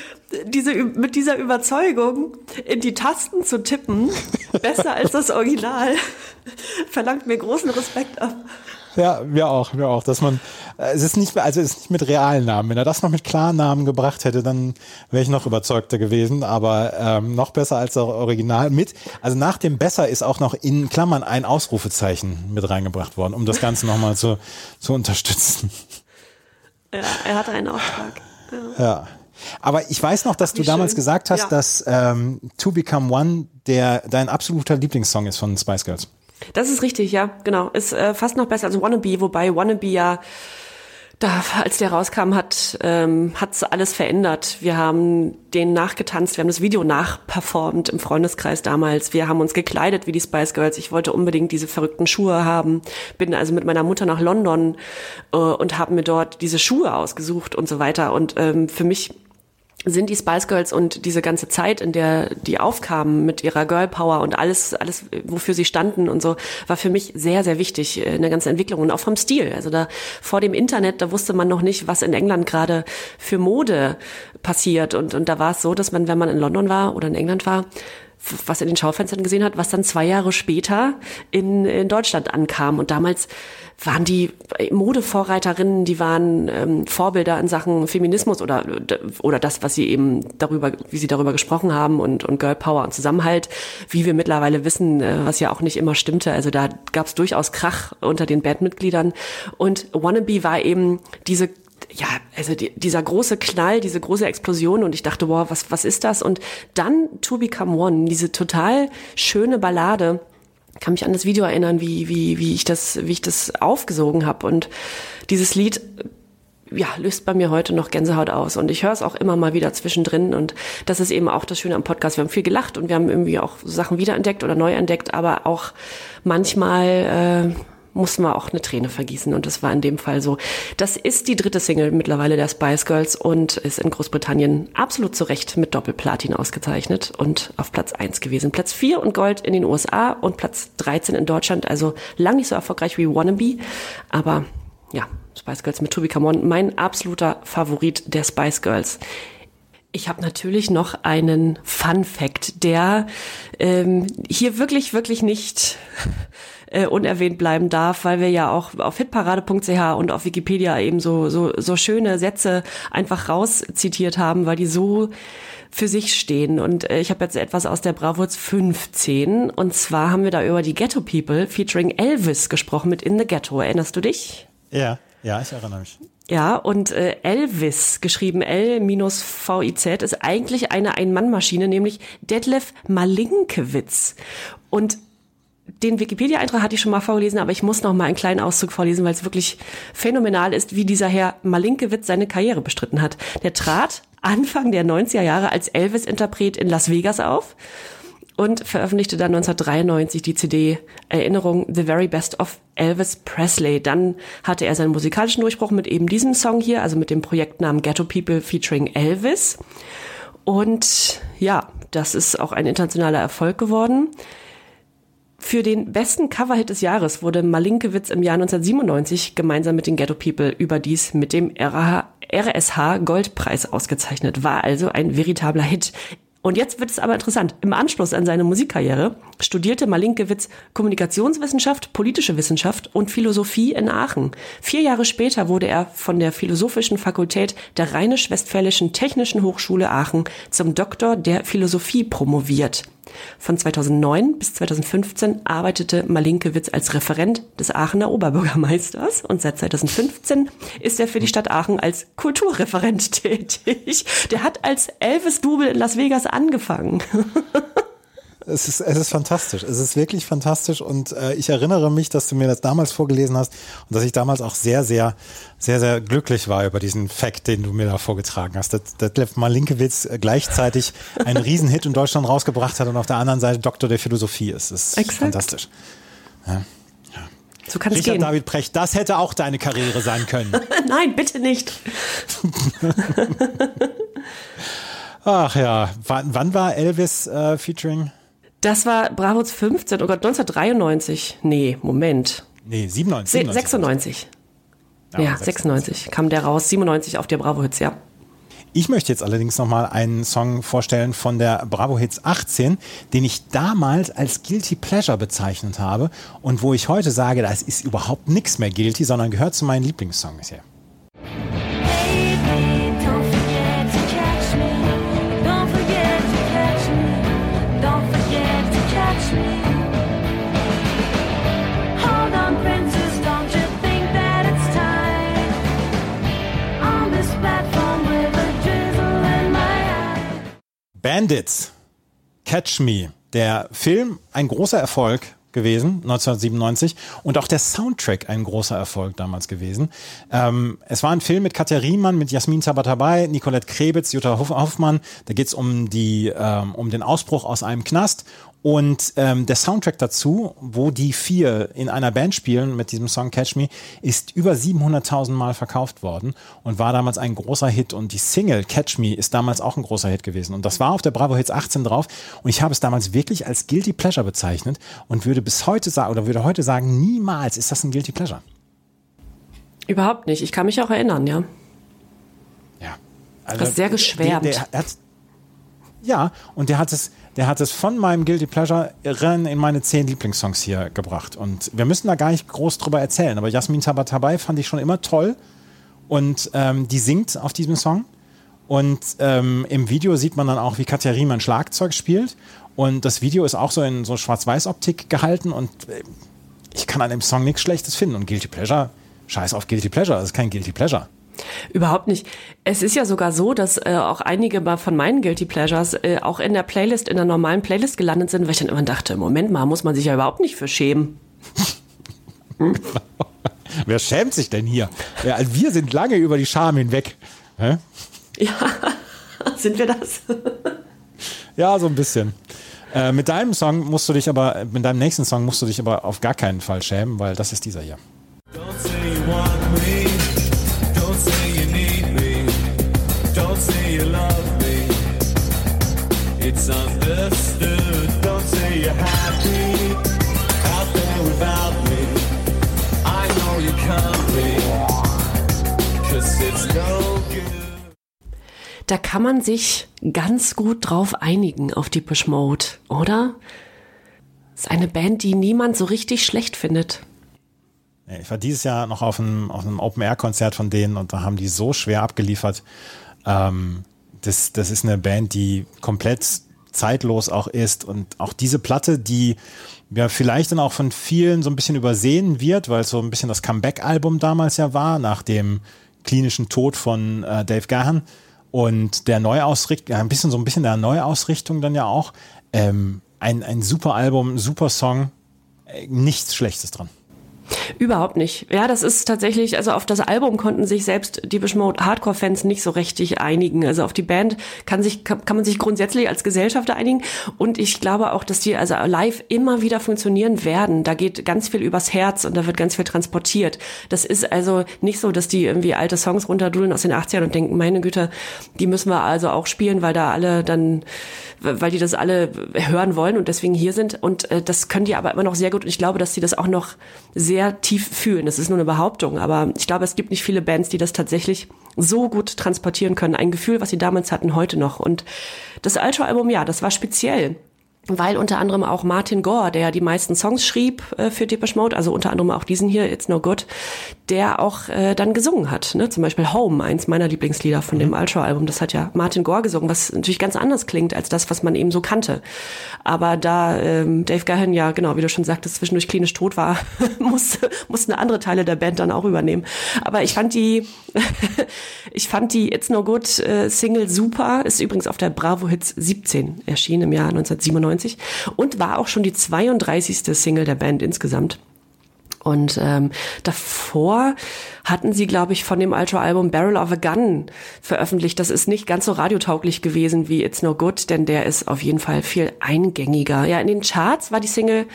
diese, mit dieser Überzeugung in die Tasten zu tippen, besser als das Original, verlangt mir großen Respekt ab. Ja, wir auch, wir auch, dass man, äh, es ist nicht, mehr- also es ist nicht mit realen Namen. Wenn er das noch mit Klarnamen gebracht hätte, dann wäre ich noch überzeugter gewesen. Aber ähm, noch besser als das Original mit. Also nach dem besser ist auch noch in Klammern ein Ausrufezeichen mit reingebracht worden, um das Ganze nochmal zu, zu unterstützen. Ja, er hatte einen Auftrag. Ja. Aber ich weiß noch, dass du Wie damals schön. gesagt hast, Ja. dass ähm, To Become One der dein absoluter Lieblingssong ist von Spice Girls. Das ist richtig, ja, genau. Ist äh, fast noch besser als Wannabe, wobei Wannabe ja, da, als der rauskam, hat ähm, hat's alles verändert. Wir haben den nachgetanzt, wir haben das Video nachperformt im Freundeskreis damals. Wir haben uns gekleidet wie die Spice Girls. Ich wollte unbedingt diese verrückten Schuhe haben. Bin also mit meiner Mutter nach London äh, und habe mir dort diese Schuhe ausgesucht und so weiter. Und ähm, für mich sind die Spice Girls und diese ganze Zeit, in der die aufkamen mit ihrer Girl Power und alles, alles, wofür sie standen und so, war für mich sehr, sehr wichtig in der ganzen Entwicklung und auch vom Stil. Also da vor dem Internet, da wusste man noch nicht, was in England gerade für Mode passiert. Und, und da war es so, dass man, wenn man in London war oder in England war, was in den Schaufenstern gesehen hat, was dann zwei Jahre später in, in Deutschland ankam. Und damals waren die Modevorreiterinnen, die waren ähm, Vorbilder in Sachen Feminismus oder, oder das, was sie eben darüber, wie sie darüber gesprochen haben und, und Girl Power und Zusammenhalt, wie wir mittlerweile wissen, äh, was ja auch nicht immer stimmte. Also da gab es durchaus Krach unter den Bandmitgliedern. Und Wannabe war eben diese ja, also die, dieser große Knall, diese große Explosion und ich dachte, wow, was, was ist das? Und dann To Become One, diese total schöne Ballade, kann mich an das Video erinnern, wie, wie, wie ich das, wie ich das aufgesogen habe. Und dieses Lied ja, löst bei mir heute noch Gänsehaut aus. Und ich höre es auch immer mal wieder zwischendrin. Und das ist eben auch das Schöne am Podcast. Wir haben viel gelacht und wir haben irgendwie auch Sachen wiederentdeckt oder neu entdeckt, aber auch manchmal äh, mussten wir auch eine Träne vergießen. Und das war in dem Fall so. Das ist die dritte Single mittlerweile der Spice Girls und ist in Großbritannien absolut zu Recht mit Doppelplatin ausgezeichnet und auf Platz eins gewesen. Platz vier und Gold in den USA und Platz 13 in Deutschland. Also lang nicht so erfolgreich wie Wannabe. Aber ja, Spice Girls mit To Become One, mein absoluter Favorit der Spice Girls. Ich habe natürlich noch einen Fun Fact, der ähm, hier wirklich, wirklich nicht äh, unerwähnt bleiben darf, weil wir ja auch auf hitparade.ch und auf Wikipedia eben so, so, so schöne Sätze einfach rauszitiert haben, weil die so für sich stehen. Und äh, ich habe jetzt etwas aus der Bravos 15. Und zwar haben wir da über die Ghetto People featuring Elvis gesprochen mit In the Ghetto. Erinnerst du dich? Ja, ja, ich erinnere mich. Ja, und äh, Elvis, geschrieben L-V-I-Z, ist eigentlich eine Ein-Mann-Maschine, nämlich Detlef Malinkewitz. Und den Wikipedia-Eintrag hatte ich schon mal vorgelesen, aber ich muss noch mal einen kleinen Auszug vorlesen, weil es wirklich phänomenal ist, wie dieser Herr Malinkewitz seine Karriere bestritten hat. Der trat Anfang der 90er Jahre als Elvis-Interpret in Las Vegas auf und veröffentlichte dann 1993 die CD Erinnerung The Very Best of Elvis Presley. Dann hatte er seinen musikalischen Durchbruch mit eben diesem Song hier, also mit dem Projektnamen Ghetto People featuring Elvis. Und ja, das ist auch ein internationaler Erfolg geworden. Für den besten Coverhit des Jahres wurde Malinkewitz im Jahr 1997 gemeinsam mit den Ghetto People überdies mit dem RSH Goldpreis ausgezeichnet. War also ein veritabler Hit. Und jetzt wird es aber interessant. Im Anschluss an seine Musikkarriere studierte Malinkewitz Kommunikationswissenschaft, politische Wissenschaft und Philosophie in Aachen. Vier Jahre später wurde er von der Philosophischen Fakultät der Rheinisch-Westfälischen Technischen Hochschule Aachen zum Doktor der Philosophie promoviert. Von 2009 bis 2015 arbeitete Malinkewitz als Referent des Aachener Oberbürgermeisters und seit 2015 ist er für die Stadt Aachen als Kulturreferent tätig. Der hat als Elvis Double in Las Vegas angefangen. Es ist, es ist fantastisch. Es ist wirklich fantastisch und äh, ich erinnere mich, dass du mir das damals vorgelesen hast und dass ich damals auch sehr, sehr, sehr, sehr glücklich war über diesen Fact, den du mir da vorgetragen hast. Dass Detlef Malinkewitz gleichzeitig einen Riesenhit in Deutschland rausgebracht hat und auf der anderen Seite Doktor der Philosophie ist. Das ist Exakt. fantastisch. So kann es Richard gehen. David Precht, das hätte auch deine Karriere sein können. Nein, bitte nicht. Ach ja, wann, wann war Elvis äh, featuring? Das war Bravos 15, oh Gott, 1993. Nee, Moment. Nee, 97. Se 97. 96. Ja, Ja, 96 kam der raus, 97 auf der Bravo Hits, ja. Ich möchte jetzt allerdings nochmal einen Song vorstellen von der Bravo Hits 18, den ich damals als Guilty Pleasure bezeichnet habe und wo ich heute sage, das ist überhaupt nichts mehr Guilty, sondern gehört zu meinen Lieblingssongs hier. Bandits, Catch Me, der Film, ein großer Erfolg gewesen, 1997 und auch der Soundtrack ein großer Erfolg damals gewesen. Ähm, es war ein Film mit Katja Riemann, mit Jasmin Tabatabai, Nicolette Krebitz, Jutta Hoff Hoffmann. Da geht's um die ähm, um den Ausbruch aus einem Knast und ähm, der Soundtrack dazu, wo die vier in einer Band spielen mit diesem Song Catch Me, ist über 700.000 Mal verkauft worden und war damals ein großer Hit. Und die Single Catch Me ist damals auch ein großer Hit gewesen. Und das war auf der Bravo Hits 18 drauf. Und ich habe es damals wirklich als Guilty Pleasure bezeichnet und würde bis heute sagen, oder würde heute sagen, niemals ist das ein Guilty Pleasure. Überhaupt nicht. Ich kann mich auch erinnern, ja. Ja. Also, hast sehr geschwärmt. Der, der, der hat, ja, und der hat es, der hat es von meinem Guilty Pleasure rein in meine zehn Lieblingssongs hier gebracht. Und wir müssen da gar nicht groß drüber erzählen, aber Jasmin Tabatabai fand ich schon immer toll. Und ähm, die singt auf diesem Song. Und ähm, im Video sieht man dann auch, wie Katja Riemann Schlagzeug spielt. Und das Video ist auch so in so Schwarz-Weiß-Optik gehalten. Und äh, ich kann an dem Song nichts Schlechtes finden. Und Guilty Pleasure, scheiß auf Guilty Pleasure, das ist kein Guilty Pleasure. Überhaupt nicht. Es ist ja sogar so, dass äh, auch einige mal von meinen Guilty Pleasures äh, auch in der Playlist, in der normalen Playlist gelandet sind, weil ich dann immer dachte, Moment mal, muss man sich ja überhaupt nicht für schämen. Wer schämt sich denn hier? Ja, also wir sind lange über die Scham hinweg. Hä? Ja, sind wir das? Ja, so ein bisschen. Äh, mit deinem Song musst du dich aber, mit deinem nächsten Song musst du dich aber auf gar keinen Fall schämen, weil das ist dieser hier. Don't say you want me. It's understood. Don't say you're happy out there without me. I know you can't be. Cause it's no good. Da kann man sich ganz gut drauf einigen auf die Mode, oder? Ist eine Band, die niemand so richtig schlecht findet. Ich war dieses Jahr noch auf einem, auf einem Open-Air-Konzert von denen und da haben die so schwer abgeliefert. Ähm, das, das ist eine Band, die komplett zeitlos auch ist und auch diese Platte, die ja vielleicht dann auch von vielen so ein bisschen übersehen wird, weil es so ein bisschen das Comeback-Album damals ja war, nach dem klinischen Tod von äh, Dave Gahan und der Neuausrichtung, ja, ein bisschen so ein bisschen der Neuausrichtung dann ja auch. Ähm, ein, ein super Album, super Song, äh, nichts Schlechtes dran. Überhaupt nicht. Ja, das ist tatsächlich, also auf das Album konnten sich selbst Deepish Mode Hardcore-Fans nicht so richtig einigen. Also auf die Band kann sich, kann, kann man sich grundsätzlich als Gesellschaft einigen. Und ich glaube auch, dass die also live immer wieder funktionieren werden. Da geht ganz viel übers Herz und da wird ganz viel transportiert. Das ist also nicht so, dass die irgendwie alte Songs runterdudeln aus den 80ern und denken, meine Güte, die müssen wir also auch spielen, weil da alle dann, weil die das alle hören wollen und deswegen hier sind. Und äh, das können die aber immer noch sehr gut. Und ich glaube, dass die das auch noch sehr tief fühlen. Das ist nur eine Behauptung, aber ich glaube, es gibt nicht viele Bands, die das tatsächlich so gut transportieren können. Ein Gefühl, was sie damals hatten, heute noch. Und das Ultra-Album, ja, das war speziell weil unter anderem auch Martin Gore, der die meisten Songs schrieb äh, für Depeche Mode, also unter anderem auch diesen hier, It's No Good, der auch äh, dann gesungen hat. Ne? Zum Beispiel Home, eins meiner Lieblingslieder von dem Ultra-Album, das hat ja Martin Gore gesungen, was natürlich ganz anders klingt als das, was man eben so kannte. Aber da ähm, Dave Gahan ja, genau, wie du schon sagtest, zwischendurch klinisch tot war, musste, mussten andere Teile der Band dann auch übernehmen. Aber ich fand die, ich fand die It's No Good äh, Single super, ist übrigens auf der Bravo Hits 17 erschienen im Jahr 1997 und war auch schon die 32. Single der Band insgesamt. Und ähm, davor hatten sie, glaube ich, von dem Ultra-Album Barrel of a Gun veröffentlicht. Das ist nicht ganz so radiotauglich gewesen wie It's No Good, denn der ist auf jeden Fall viel eingängiger. Ja, in den Charts war die Single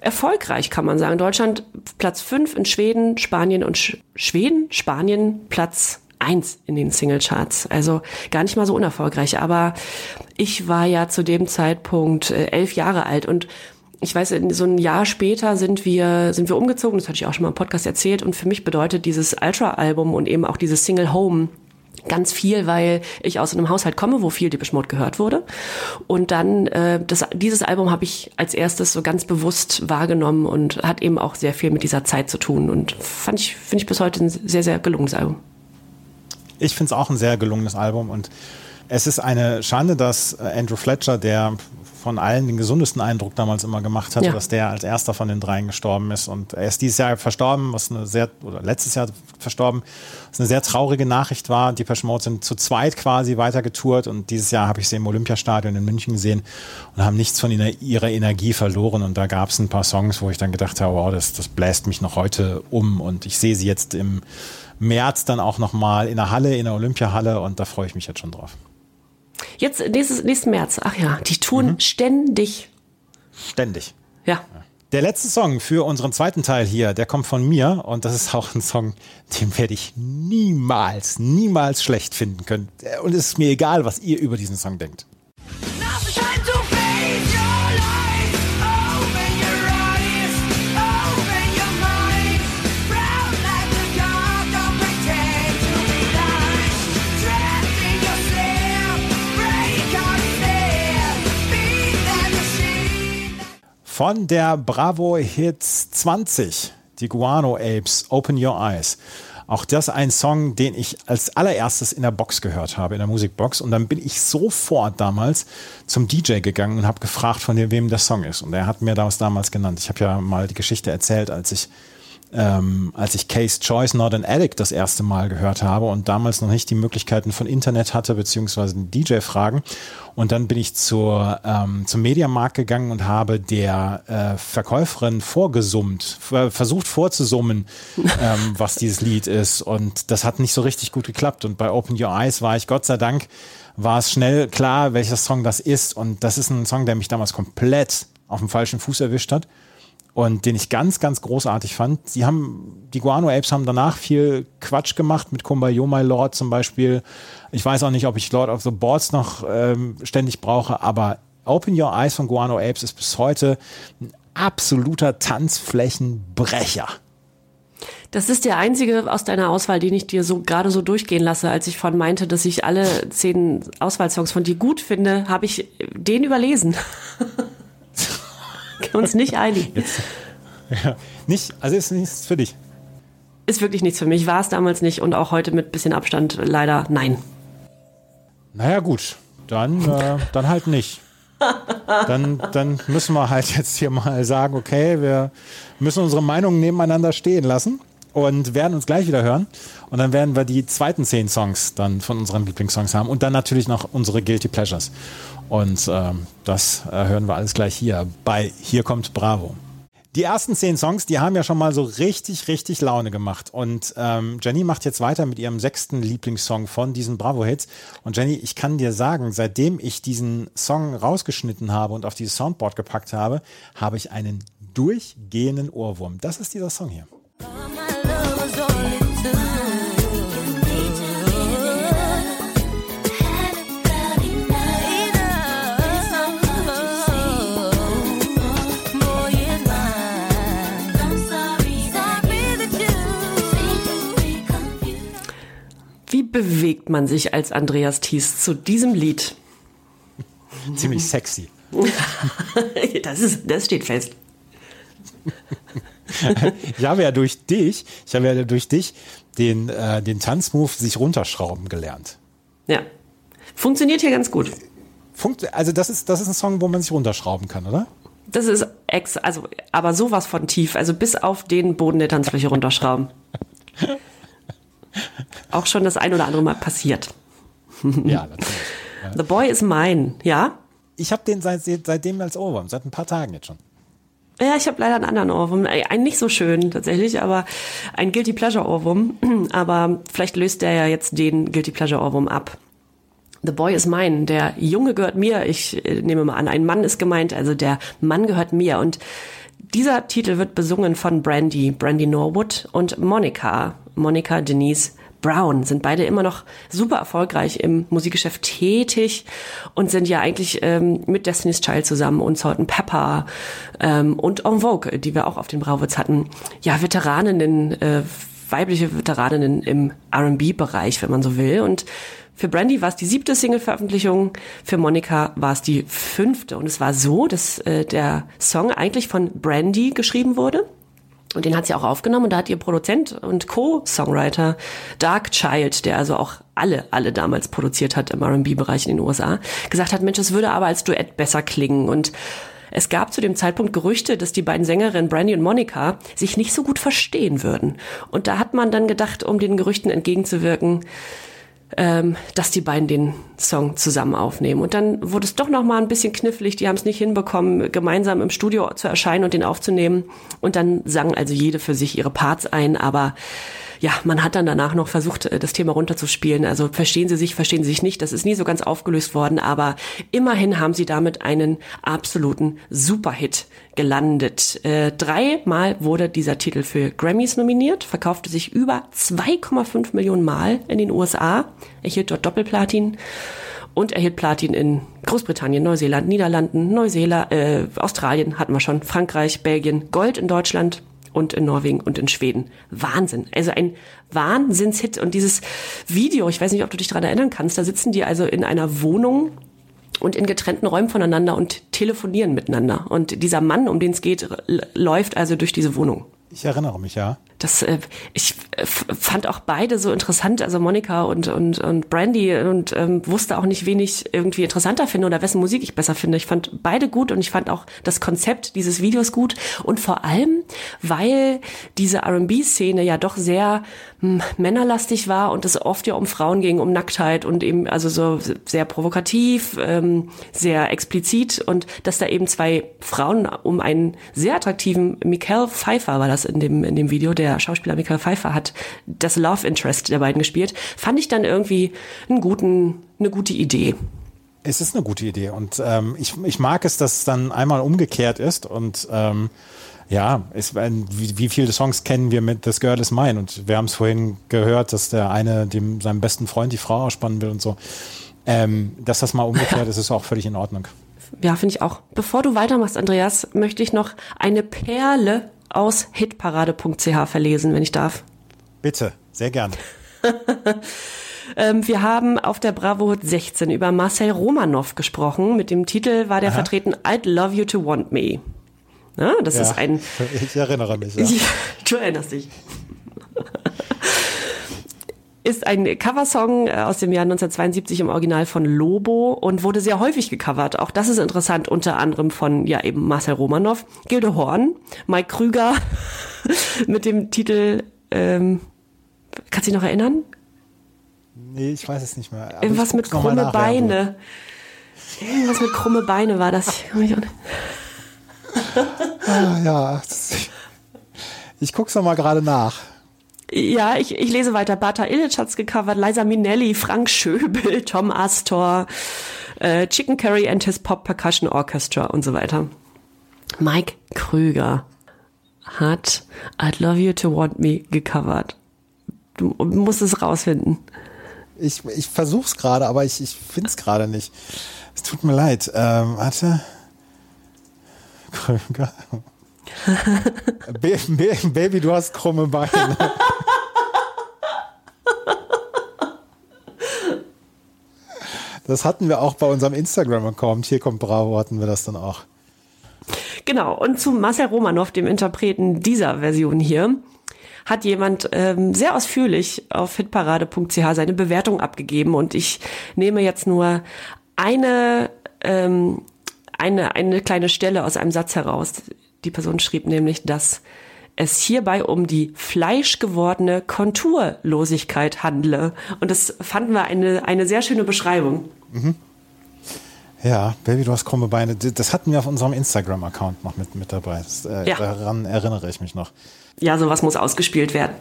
erfolgreich, kann man sagen. Deutschland Platz 5 in Schweden, Spanien und Sch Schweden, Spanien Platz eins in den Singlecharts. Also gar nicht mal so unerfolgreich. Aber ich war ja zu dem Zeitpunkt äh, elf Jahre alt und ich weiß, so ein Jahr später sind wir, sind wir umgezogen, das hatte ich auch schon mal im Podcast erzählt, und für mich bedeutet dieses Ultra-Album und eben auch dieses Single Home ganz viel, weil ich aus einem Haushalt komme, wo viel Depeche Mode gehört wurde. Und dann, äh, das, dieses Album habe ich als erstes so ganz bewusst wahrgenommen und hat eben auch sehr viel mit dieser Zeit zu tun. Und fand ich, finde ich bis heute ein sehr, sehr gelungenes Album. Ich finde es auch ein sehr gelungenes Album und es ist eine Schande, dass äh, Andrew Fletcher, der von allen den gesundesten Eindruck damals immer gemacht hatte, Ja. dass der als erster von den dreien gestorben ist. Und er ist dieses Jahr verstorben, was eine sehr, oder letztes Jahr verstorben, was eine sehr traurige Nachricht war. Die Mode sind zu zweit quasi weiter getourt und dieses Jahr habe ich sie im Olympiastadion in München gesehen und haben nichts von ihrer, ihrer Energie verloren. Und da gab es ein paar Songs, wo ich dann gedacht habe, wow, das, das bläst mich noch heute um. Und ich sehe sie jetzt im März dann auch nochmal in der Halle, in der Olympiahalle und da freue ich mich jetzt schon drauf. Jetzt nächstes, nächsten März. Ach ja, die tun ständig. Ständig. Ja. Der letzte Song für unseren zweiten Teil hier, der kommt von mir und das ist auch ein Song, den werde ich niemals, niemals schlecht finden können. Und es ist mir egal, was ihr über diesen Song denkt. Now's Von der Bravo Hits 20, die Guano Apes, Open Your Eyes. Auch das ein Song, den ich als allererstes in der Box gehört habe, in der Musikbox. Und dann bin ich sofort damals zum DJ gegangen und habe gefragt, von wem der Song ist. Und er hat mir das damals genannt. Ich habe ja mal die Geschichte erzählt, als ich ähm, als ich Case Choice Not an Addict das erste Mal gehört habe und damals noch nicht die Möglichkeiten von Internet hatte, beziehungsweise DJ-Fragen. Und dann bin ich zur, ähm, zum Mediamarkt gegangen und habe der äh, Verkäuferin vorgesummt, ver- versucht vorzusummen, ähm, was dieses Lied ist. Und das hat nicht so richtig gut geklappt. Und bei Open Your Eyes war ich, Gott sei Dank, war es schnell klar, welcher Song das ist. Und das ist ein Song, der mich damals komplett auf dem falschen Fuß erwischt hat und den ich ganz, ganz großartig fand. Sie haben, die Guano Apes haben danach viel Quatsch gemacht mit Kumbaya My Lord zum Beispiel. Ich weiß auch nicht, ob ich Lord of the Boards noch ähm, ständig brauche, aber Open Your Eyes von Guano Apes ist bis heute ein absoluter Tanzflächenbrecher. Das ist der einzige aus deiner Auswahl, den ich dir so gerade so durchgehen lasse. Als ich von meinte, dass ich alle zehn Auswahlsongs von dir gut finde, habe ich den überlesen. Uns nicht einigen. Ja, nicht, also ist nichts für dich. Ist wirklich nichts für mich. War es damals nicht und auch heute mit bisschen Abstand leider nein. Naja, gut, dann, äh, dann halt nicht. Dann, dann müssen wir halt jetzt hier mal sagen, okay, wir müssen unsere Meinungen nebeneinander stehen lassen. Und werden uns gleich wieder hören. Und dann werden wir die zweiten zehn Songs dann von unseren Lieblingssongs haben und dann natürlich noch unsere Guilty Pleasures. Und ähm, das äh, hören wir alles gleich hier bei Hier kommt Bravo. Die ersten zehn Songs, die haben ja schon mal so richtig, richtig Laune gemacht. Und ähm, Jenny macht jetzt weiter mit ihrem sechsten Lieblingssong von diesen Bravo-Hits. Und Jenny, ich kann dir sagen, seitdem ich diesen Song rausgeschnitten habe und auf dieses Soundboard gepackt habe, habe ich einen durchgehenden Ohrwurm. Das ist dieser Song hier. Wie bewegt man sich als Andreas Thies zu diesem Lied? Ziemlich sexy. Das, ist, das steht fest. Ich habe ja durch dich, ich habe ja durch dich den, äh, den Tanzmove sich runterschrauben gelernt. Ja. Funktioniert hier ganz gut. Funkt, also das ist, das ist ein Song, wo man sich runterschrauben kann, oder? Das ist ex, also, aber sowas von tief, also bis auf den Boden der Tanzfläche runterschrauben. Auch schon das ein oder andere Mal passiert. Ja, natürlich. The Boy is Mine, ja? Ich habe den seit, seitdem als Ohrwurm, seit ein paar Tagen jetzt schon. Ja, ich habe leider einen anderen Ohrwurm. Einen nicht so schön tatsächlich, aber ein Guilty Pleasure Ohrwurm. Aber vielleicht löst der ja jetzt den Guilty Pleasure Ohrwurm ab. The Boy is mine. Der Junge gehört mir. Ich äh, nehme mal an, ein Mann ist gemeint. Also der Mann gehört mir. Und dieser Titel wird besungen von Brandy, Brandy Norwood und Monica, Monica Denise Brown sind beide immer noch super erfolgreich im Musikgeschäft tätig und sind ja eigentlich ähm, mit Destiny's Child zusammen und Salt Pepper ähm, und En Vogue, die wir auch auf den Brauwitz hatten, ja Veteraninnen, äh, weibliche Veteraninnen im R&B-Bereich, wenn man so will. Und für Brandy war es die siebte Single-Veröffentlichung, für Monica war es die fünfte. Und es war so, dass äh, der Song eigentlich von Brandy geschrieben wurde. Und den hat sie auch aufgenommen und da hat ihr Produzent und Co-Songwriter Dark Child, der also auch alle, alle damals produziert hat im R&B-Bereich in den USA, gesagt hat, Mensch, es würde aber als Duett besser klingen und es gab zu dem Zeitpunkt Gerüchte, dass die beiden Sängerinnen Brandy und Monica sich nicht so gut verstehen würden. Und da hat man dann gedacht, um den Gerüchten entgegenzuwirken, ähm, dass die beiden den Song zusammen aufnehmen. Und dann wurde es doch noch mal ein bisschen knifflig. Die haben es nicht hinbekommen, gemeinsam im Studio zu erscheinen und den aufzunehmen. Und dann sangen also jede für sich ihre Parts ein. Aber ja, man hat dann danach noch versucht, äh, das Thema runterzuspielen. Also verstehen sie sich, verstehen sie sich nicht. Das ist nie so ganz aufgelöst worden. Aber immerhin haben sie damit einen absoluten Superhit gelandet. Äh, dreimal wurde dieser Titel für Grammys nominiert, verkaufte sich über 2,5 Millionen Mal in den USA, erhielt dort Doppelplatin und erhielt Platin in Großbritannien, Neuseeland, Niederlanden, Neuseeland, äh, Australien hatten wir schon, Frankreich, Belgien, Gold in Deutschland und in Norwegen und in Schweden. Wahnsinn. Also ein Wahnsinnshit. Und dieses Video, ich weiß nicht, ob du dich daran erinnern kannst, da sitzen die also in einer Wohnung und in getrennten Räumen voneinander und telefonieren miteinander. Und dieser Mann, um den es geht, läuft also durch diese Wohnung. Ich erinnere mich, ja. Das, äh, ich äh, fand auch beide so interessant, also Monika und, und, und Brandy und ähm, wusste auch nicht, wen ich irgendwie interessanter finde oder wessen Musik ich besser finde. Ich fand beide gut und ich fand auch das Konzept dieses Videos gut. Und vor allem, weil diese R&B-Szene ja doch sehr hm, männerlastig war und es oft ja um Frauen ging, um Nacktheit und eben also so sehr provokativ, ähm, sehr explizit. Und dass da eben zwei Frauen um einen sehr attraktiven Michael Pfeiffer war das in dem in dem Video, der Schauspieler Michael Pfeiffer hat das Love Interest der beiden gespielt, fand ich dann irgendwie einen guten eine gute Idee. Es ist eine gute Idee und ähm, ich, ich mag es, dass es dann einmal umgekehrt ist und ähm, ja, es, wie, wie viele Songs kennen wir mit This Girl Is Mine und wir haben es vorhin gehört, dass der eine dem seinem besten Freund die Frau ausspannen will und so. Ähm, dass das mal umgekehrt ist, ist auch völlig in Ordnung. Ja, finde ich auch. Bevor du weitermachst, Andreas, möchte ich noch eine Perle aus hitparade.ch verlesen, wenn ich darf. Bitte, sehr gerne. Ähm, wir haben auf der Bravo Hit 16 über Marcel Romanov gesprochen. Mit dem Titel war der vertreten I'd Love You to Want Me. Na, das Ja, ist ein ich erinnere mich. Ja. du erinnerst dich. Ist ein Coversong äh, aus dem Jahr 1972 im Original von Lobo und wurde sehr häufig gecovert. Auch das ist interessant, unter anderem von ja eben Marcel Romanov, Gilde Horn, Mike Krüger mit dem Titel ähm, kannst du dich noch erinnern? Nee, ich weiß es nicht mehr. Irgendwas mit krumme nach, ja, Beine. Irgendwas mit krumme Beine war das. Ah, ja. Ich guck's noch mal gerade nach. Ja, ich, ich lese weiter. Bata Illich hat's gecovert, Liza Minnelli, Frank Schöbel, Tom Astor, äh, Chicken Curry and his Pop Percussion Orchestra und so weiter. Mike Krüger hat I'd Love You to Want Me gecovert. Du musst es rausfinden. Ich, ich versuch's gerade, aber ich, ich find's gerade nicht. Es tut mir leid. Ähm, warte. Krüger. Ba- Ba- Baby, du hast krumme Beine. Das hatten wir auch bei unserem Instagram-Account. Hier kommt Bravo, hatten wir das dann auch. Genau, und zu Marcel Romanow, dem Interpreten dieser Version hier, hat jemand ähm, sehr ausführlich auf hitparade.ch seine Bewertung abgegeben und ich nehme jetzt nur eine, ähm, eine, eine kleine Stelle aus einem Satz heraus. Die Person schrieb nämlich, dass es hierbei um die fleischgewordene Konturlosigkeit handle. Und das fanden wir eine, eine sehr schöne Beschreibung. Ja, Baby, du hast krumme Beine. Das hatten wir auf unserem Instagram-Account noch mit, mit dabei. Das, äh, Ja. Daran erinnere ich mich noch. Ja, sowas muss ausgespielt werden.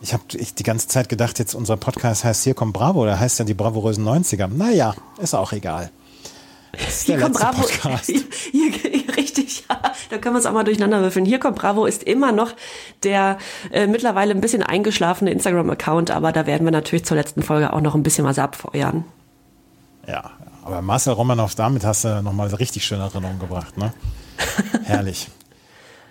Ich habe die ganze Zeit gedacht, jetzt unser Podcast heißt Hier kommt Bravo, der heißt ja die bravourösen 90er. Naja, ist auch egal. Ist Hier kommt Bravo. Hier, hier, richtig, ja. Da können wir es auch mal durcheinander würfeln. Hier kommt Bravo ist immer noch der äh, mittlerweile ein bisschen eingeschlafene Instagram-Account, aber da werden wir natürlich zur letzten Folge auch noch ein bisschen was abfeuern. Ja, aber Marcel Romanoff, damit hast du nochmal richtig schöne Erinnerungen gebracht, ne? Herrlich.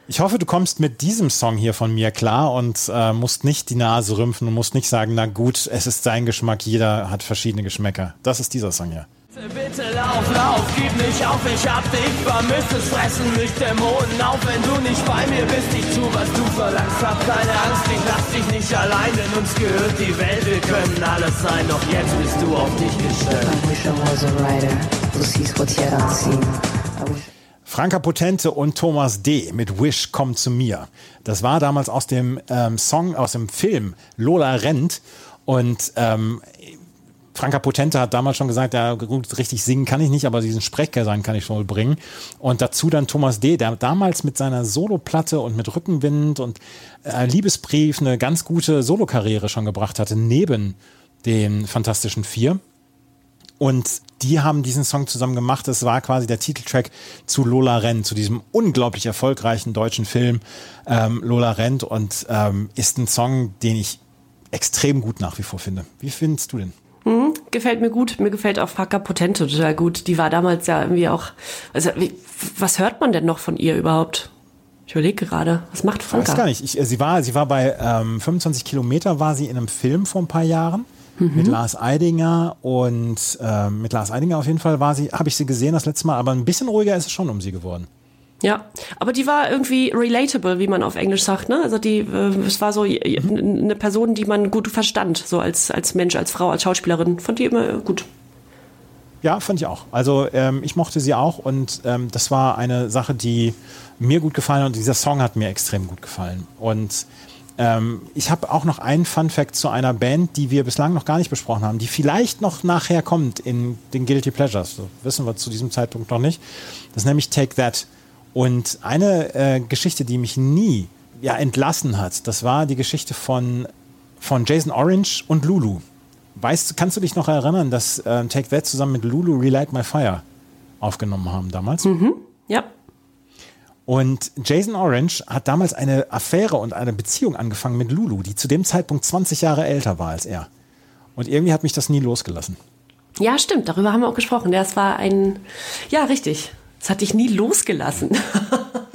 Ich hoffe, du kommst mit diesem Song hier von mir klar und äh, musst nicht die Nase rümpfen und musst nicht sagen, na gut, es ist sein Geschmack, jeder hat verschiedene Geschmäcker. Das ist dieser Song hier. Bitte lauf, lauf, gib nicht auf, ich hab dich vermisst, es fressen mich Dämonen auf, wenn du nicht bei mir bist, ich tu, was du verlangst, hab keine Angst, ich lass dich nicht allein, denn uns gehört die Welt, wir können alles sein, doch jetzt bist du auf dich gestellt. I wish I was a writer what's yet unseen. I wish Franka Potente und Thomas D. mit Wish komm zu mir. Das war damals aus dem ähm, Song, aus dem Film Lola rennt. Und ähm, Franka Potente hat damals schon gesagt, ja gut, richtig singen kann ich nicht, aber diesen Sprechgesang kann ich schon bringen. Und dazu dann Thomas D., der damals mit seiner Soloplatte und mit Rückenwind und äh, Liebesbrief eine ganz gute Solokarriere schon gebracht hatte, neben den Fantastischen Vier. Und die haben diesen Song zusammen gemacht. Das war quasi der Titeltrack zu Lola rennt, zu diesem unglaublich erfolgreichen deutschen Film ähm, Lola rennt und ähm, ist ein Song, den ich extrem gut nach wie vor finde. Wie findest du den? Gefällt mir gut. Mir gefällt auch Faka Potente total gut. Die war damals ja irgendwie auch. Also, wie, was hört man denn noch von ihr überhaupt? Ich überlege gerade. Was macht Ich weiß Franka? gar nicht. Ich, äh, sie war, sie war bei ähm, 25 Kilometer war sie in einem Film vor ein paar Jahren mit Lars Eidinger und ähm, mit Lars Eidinger auf jeden Fall war sie, habe ich sie gesehen das letzte Mal, aber ein bisschen ruhiger ist es schon um sie geworden. Ja, aber die war irgendwie relatable, wie man auf Englisch sagt, ne? Also die, äh, es war so äh, eine Person, die man gut verstand, so als als Mensch, als Frau, als Schauspielerin. Fand die immer gut. Ja, fand ich auch. Also ähm, ich mochte sie auch und ähm, das war eine Sache, die mir gut gefallen hat und dieser Song hat mir extrem gut gefallen. Und ähm, ich habe auch noch einen Fun Fact zu einer Band, die wir bislang noch gar nicht besprochen haben, die vielleicht noch nachher kommt in den Guilty Pleasures. So, wissen wir zu diesem Zeitpunkt noch nicht. Das ist nämlich Take That. Und eine äh, Geschichte, die mich nie ja, entlassen hat, das war die Geschichte von, von Jason Orange und Lulu. Weißt, du- kannst du dich noch erinnern, dass äh, Take That zusammen mit Lulu Relight My Fire aufgenommen haben damals? Ja. Und Jason Orange hat damals eine Affäre und eine Beziehung angefangen mit Lulu, die zu dem Zeitpunkt 20 Jahre älter war als er. Und irgendwie hat mich das nie losgelassen. Ja, stimmt, darüber haben wir auch gesprochen. Das war ein, ja, richtig. Das hat dich nie losgelassen.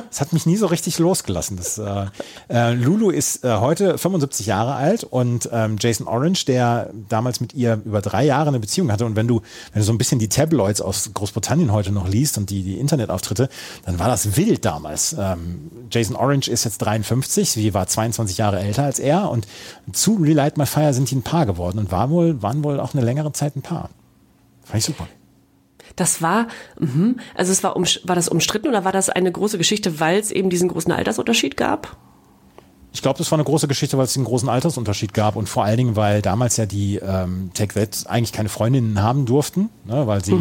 Es hat mich nie so richtig losgelassen. Das, äh, äh, Lulu ist äh, heute 75 Jahre alt und ähm, Jason Orange, der damals mit ihr über drei Jahre eine Beziehung hatte. Und wenn du, wenn du so ein bisschen die Tabloids aus Großbritannien heute noch liest und die, die Internetauftritte, dann war das wild damals. Ähm, Jason Orange ist jetzt 53, sie war 22 Jahre älter als er und zu Relight My Fire sind die ein Paar geworden und war wohl, waren wohl auch eine längere Zeit ein Paar. Fand ich super. Das war, mhm. also es war, um, war das umstritten oder war das eine große Geschichte, weil es eben diesen großen Altersunterschied gab? Ich glaube, das war eine große Geschichte, weil es einen großen Altersunterschied gab und vor allen Dingen, weil damals ja die ähm, Take That eigentlich keine Freundinnen haben durften, ne, weil sie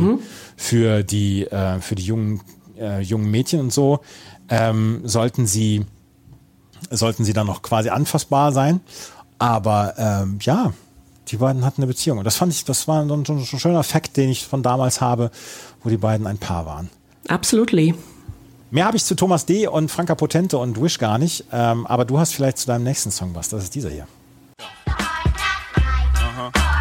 für die äh, für die jungen äh, jungen Mädchen und so ähm, sollten sie sollten sie dann noch quasi anfassbar sein. Aber ähm, ja, die beiden hatten eine Beziehung und das fand ich, das war so ein, so ein schöner Fakt, den ich von damals habe, wo die beiden ein Paar waren. Absolutely. Mehr habe ich zu Thomas D. und Franka Potente und Wish gar nicht, ähm, aber du hast vielleicht zu deinem nächsten Song was. Das ist dieser hier. From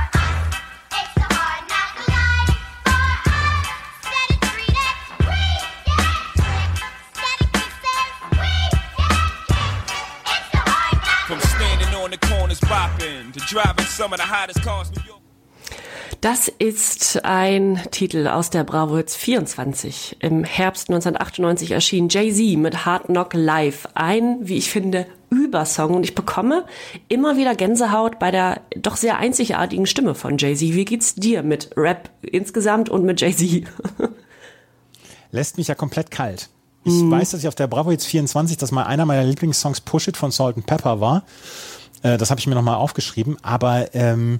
Das ist ein Titel aus der Bravo Hits 24. Im Herbst 1998 erschien Jay-Z mit Hard Knock Live. Ein, wie ich finde, Übersong. Und ich bekomme immer wieder Gänsehaut bei der doch sehr einzigartigen Stimme von Jay-Z. Wie geht's dir mit Rap insgesamt und mit Jay-Z? Lässt mich ja komplett kalt. Ich weiß, dass ich auf der Bravo Hits 24, dass mal einer meiner Lieblingssongs Push It von Salt and Pepper war. Äh, das habe ich mir nochmal aufgeschrieben. Aber ähm,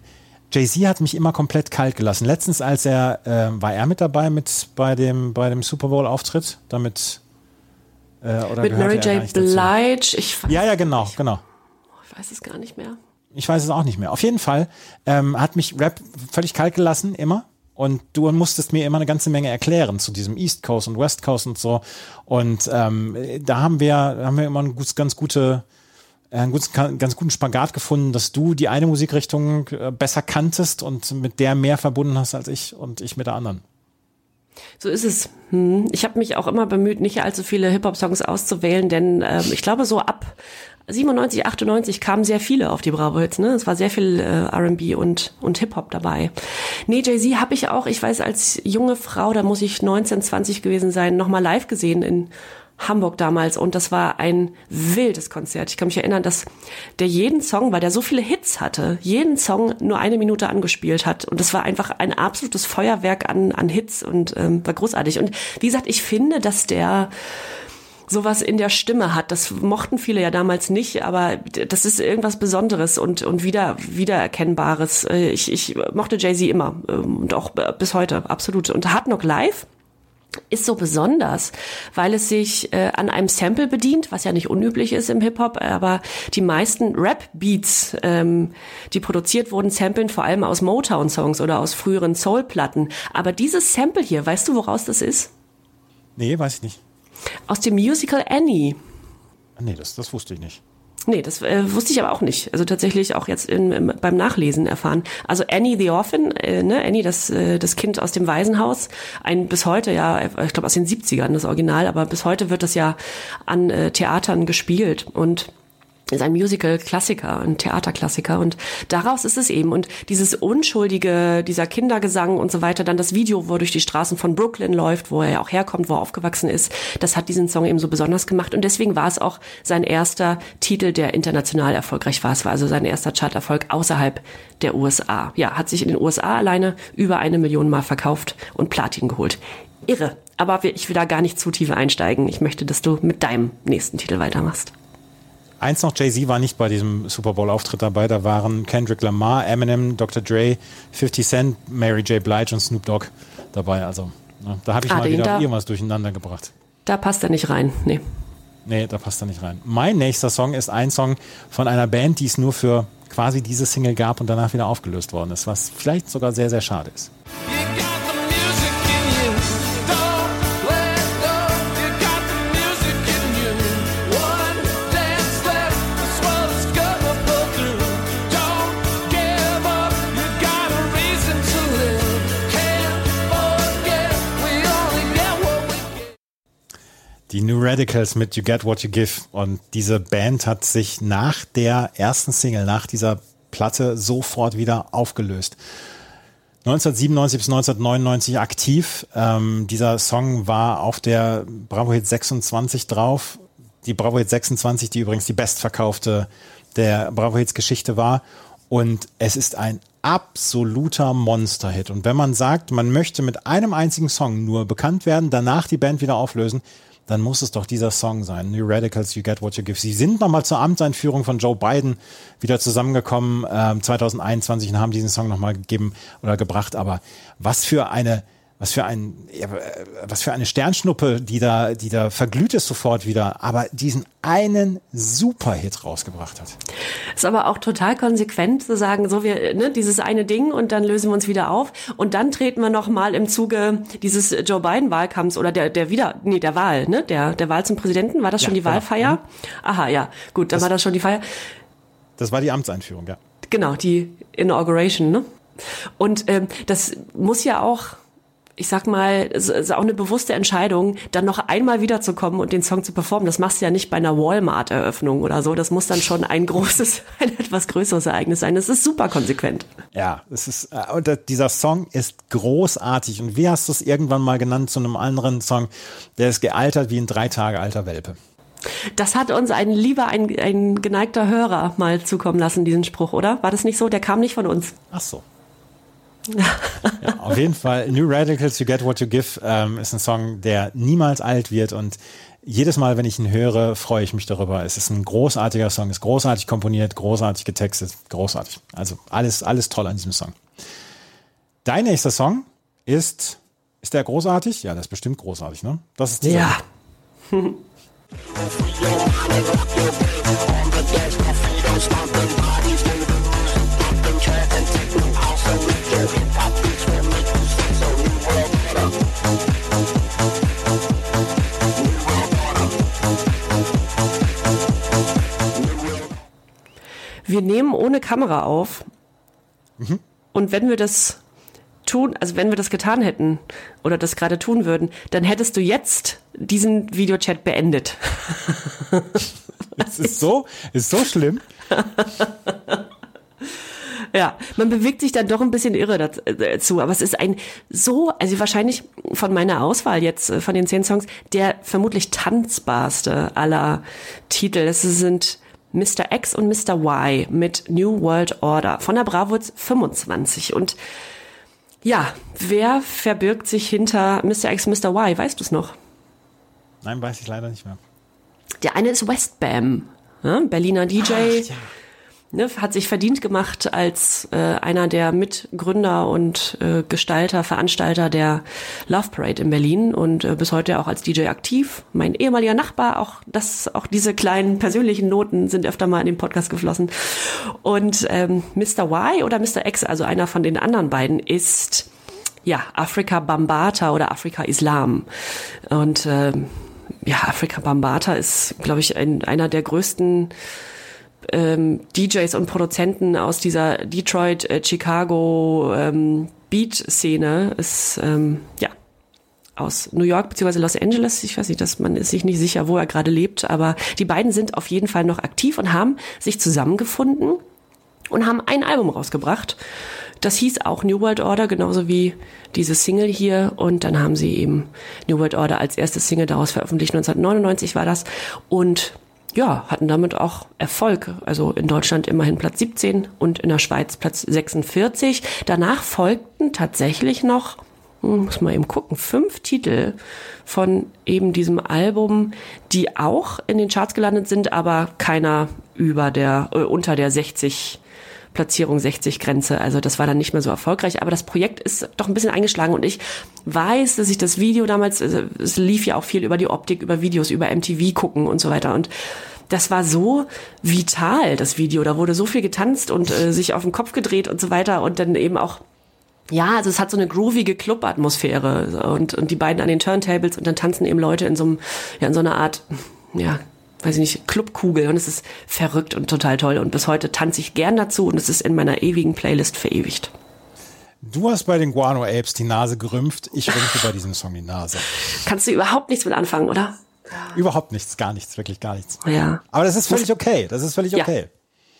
Jay-Z hat mich immer komplett kalt gelassen. Letztens, als er, äh, war er mit dabei mit bei dem, bei dem Super Bowl-Auftritt? Damit, äh, oder mit Mary J. Blige. Ich weiß, Ja, ja, genau, genau. ich weiß es gar nicht mehr. Ich weiß es auch nicht mehr. Auf jeden Fall ähm, hat mich Rap völlig kalt gelassen, immer. Und du musstest mir immer eine ganze Menge erklären zu diesem East Coast und West Coast und so. Und ähm, da haben wir, haben wir immer einen gut, ganz gute, einen guten, ganz guten Spagat gefunden, dass du die eine Musikrichtung äh, besser kanntest und mit der mehr verbunden hast als ich und ich mit der anderen. So ist es. Hm. Ich habe mich auch immer bemüht, nicht allzu viele Hip-Hop-Songs auszuwählen, denn ähm, ich glaube, so ab 97, 98 kamen sehr viele auf die Bravo Hits. Ne? Es war sehr viel äh, R&B und, und Hip-Hop dabei. Nee, Jay-Z habe ich auch, ich weiß, als junge Frau, da muss ich 19, 20 gewesen sein, nochmal live gesehen in Hamburg damals und das war ein wildes Konzert. Ich kann mich erinnern, dass der jeden Song, weil der so viele Hits hatte, jeden Song nur eine Minute angespielt hat und das war einfach ein absolutes Feuerwerk an, an Hits und ähm, war großartig. Und wie gesagt, ich finde, dass der sowas in der Stimme hat. Das mochten viele ja damals nicht, aber das ist irgendwas Besonderes und, und wieder, wiedererkennbares. Äh, Ich, ich mochte Jay-Z immer ähm, und auch äh, bis heute, absolut. Und Hard Knock Live ist so besonders, weil es sich äh, an einem Sample bedient, was ja nicht unüblich ist im Hip-Hop, aber die meisten Rap-Beats, ähm, die produziert wurden, samplen vor allem aus Motown-Songs oder aus früheren Soul-Platten. Aber dieses Sample hier, weißt du, woraus das ist? Nee, weiß ich nicht. Aus dem Musical Annie. Ah, Nee, das, das wusste ich nicht. Nee, das äh, wusste ich aber auch nicht. Also tatsächlich auch jetzt in, im, beim Nachlesen erfahren. Also Annie the Orphan, äh, ne? Annie, das, äh, das Kind aus dem Waisenhaus, ein bis heute ja, ich glaube aus den 70ern das Original, aber bis heute wird das ja an äh, Theatern gespielt und ist ein Musical-Klassiker, ein Theaterklassiker und daraus ist es eben und dieses unschuldige, dieser Kindergesang und so weiter, dann das Video, wo er durch die Straßen von Brooklyn läuft, wo er ja auch herkommt, wo er aufgewachsen ist, das hat diesen Song eben so besonders gemacht und deswegen war es auch sein erster Titel, der international erfolgreich war. Es war also sein erster Charterfolg außerhalb der USA. Ja, hat sich in den USA alleine über eine Million Mal verkauft und Platin geholt. Irre. Aber ich will da gar nicht zu tief einsteigen. Ich möchte, dass du mit deinem nächsten Titel weitermachst. Eins noch, Jay-Z war nicht bei diesem Super Bowl-Auftritt dabei. Da waren Kendrick Lamar, Eminem, Dr. Dre, 50 Cent, Mary J. Blige und Snoop Dogg dabei. Also, ne, da habe ich Ah, mal wieder da- irgendwas durcheinander gebracht. Da passt er nicht rein. Nee. Nee, da passt er nicht rein. Mein nächster Song ist ein Song von einer Band, die es nur für quasi diese Single gab und danach wieder aufgelöst worden ist, was vielleicht sogar sehr, sehr schade ist. Die New Radicals mit You Get What You Give. Und diese Band hat sich nach der ersten Single, nach dieser Platte sofort wieder aufgelöst. 1997 bis 1999 aktiv. Ähm, dieser Song war auf der Bravo Hit 26 drauf. Die Bravo Hit 26, die übrigens die bestverkaufte der Bravo Hits Geschichte war. Und es ist ein absoluter Monster-Hit. Und wenn man sagt, man möchte mit einem einzigen Song nur bekannt werden, danach die Band wieder auflösen, dann muss es doch dieser Song sein. New Radicals, You Get What You Give. Sie sind nochmal zur Amtseinführung von Joe Biden wieder zusammengekommen, ähm, 2021 und haben diesen Song nochmal gegeben oder gebracht. Aber was für eine, was für ein, ja, was für eine Sternschnuppe, die da, die da verglüht ist sofort wieder, aber diesen einen Superhit rausgebracht hat. Ist aber auch total konsequent zu sagen, so wir, ne, dieses eine Ding und dann lösen wir uns wieder auf und dann treten wir noch mal im Zuge dieses Joe Biden Wahlkampfs oder der der wieder nee der Wahl, ne, der der Wahl zum Präsidenten, war das Ja, schon die genau. Wahlfeier? Aha, ja, gut, dann war das schon die Feier. Das war die Amtseinführung, ja. Genau, die Inauguration, ne? Und ähm, das muss ja auch, ich sag mal, es ist auch eine bewusste Entscheidung, dann noch einmal wiederzukommen und den Song zu performen. Das machst du ja nicht bei einer Walmart-Eröffnung oder so. Das muss dann schon ein großes, ein etwas größeres Ereignis sein. Das ist super konsequent. Ja, es ist, äh, und dieser Song ist großartig. Und wie hast du es irgendwann mal genannt zu einem anderen Song? Der ist gealtert wie ein drei Tage alter Welpe. Das hat uns ein lieber, ein, ein geneigter Hörer mal zukommen lassen, diesen Spruch, oder? War das nicht so? Der kam nicht von uns. Ach so. Ja, auf jeden Fall, New Radicals, You Get What You Give ähm, ist ein Song, der niemals alt wird und jedes Mal, wenn ich ihn höre, freue ich mich darüber. Es ist ein großartiger Song, ist großartig komponiert, großartig getextet, großartig. Also alles, alles toll an diesem Song. Dein nächster Song ist, ist der großartig? Ja, der ist bestimmt großartig, ne? Das ist dieser Ja. Wir nehmen ohne Kamera auf. Und wenn wir das tun, also wenn wir das getan hätten oder das gerade tun würden, dann hättest du jetzt diesen Videochat beendet. Es ist so, ist so schlimm. Ja, man bewegt sich dann doch ein bisschen irre daz- äh, dazu, aber es ist ein so, also wahrscheinlich von meiner Auswahl jetzt, äh, von den zehn Songs, der vermutlich tanzbarste aller Titel. Es sind Mr. X und Mr. Y mit New World Order von der Bravos 25 und ja, wer verbirgt sich hinter Mr. X, Mr. Y? Weißt du es noch? Nein, weiß ich leider nicht mehr. Der eine ist Westbam, ne? Berliner DJ. Ne, hat sich verdient gemacht als äh, einer der Mitgründer und äh, Gestalter, Veranstalter der Love Parade in Berlin und äh, bis heute auch als DJ aktiv. Mein ehemaliger Nachbar, auch das, auch diese kleinen persönlichen Noten sind öfter mal in den Podcast geflossen. Und ähm, Mr. Y oder Mr. X, also einer von den anderen beiden, ist ja Afrika Bambata oder Afrika Islam. Und ähm, ja, Afrika Bambata ist, glaube ich, ein, einer der größten ähm, DJs und Produzenten aus dieser Detroit, äh, Chicago ähm, Beat-Szene. Ist ähm, ja aus New York bzw. Los Angeles. Ich weiß nicht, dass man ist sich nicht sicher, wo er gerade lebt, aber die beiden sind auf jeden Fall noch aktiv und haben sich zusammengefunden und haben ein Album rausgebracht. Das hieß auch New World Order, genauso wie diese Single hier. Und dann haben sie eben New World Order als erste Single daraus veröffentlicht. 1999 war das. Und ja, hatten damit auch Erfolg. Also in Deutschland immerhin Platz 17 und in der Schweiz Platz 46. Danach folgten tatsächlich noch, hm, muss mal eben gucken, fünf Titel von eben diesem Album, die auch in den Charts gelandet sind, aber keiner über der, äh, unter der 60 Platzierung 60 Grenze. Also das war dann nicht mehr so erfolgreich. Aber das Projekt ist doch ein bisschen eingeschlagen und ich weiß, dass ich das Video damals, also es lief ja auch viel über die Optik, über Videos, über MTV gucken und so weiter. Und das war so vital, das Video. Da wurde so viel getanzt und äh, sich auf den Kopf gedreht und so weiter und dann eben auch ja, also es hat so eine groovige Club-Atmosphäre und, und die beiden an den Turntables und dann tanzen eben Leute in so einem, ja, in so einer Art, ja, weiß ich nicht, Clubkugel und es ist verrückt und total toll und bis heute tanze ich gern dazu und es ist in meiner ewigen Playlist verewigt. Du hast bei den Guano Apes die Nase gerümpft, ich rümpfe bei diesem Song die Nase. Kannst du überhaupt nichts mit anfangen, oder? Überhaupt nichts, gar nichts, wirklich gar nichts. Ja, Aber das ist völlig okay, das ist völlig Ja. okay.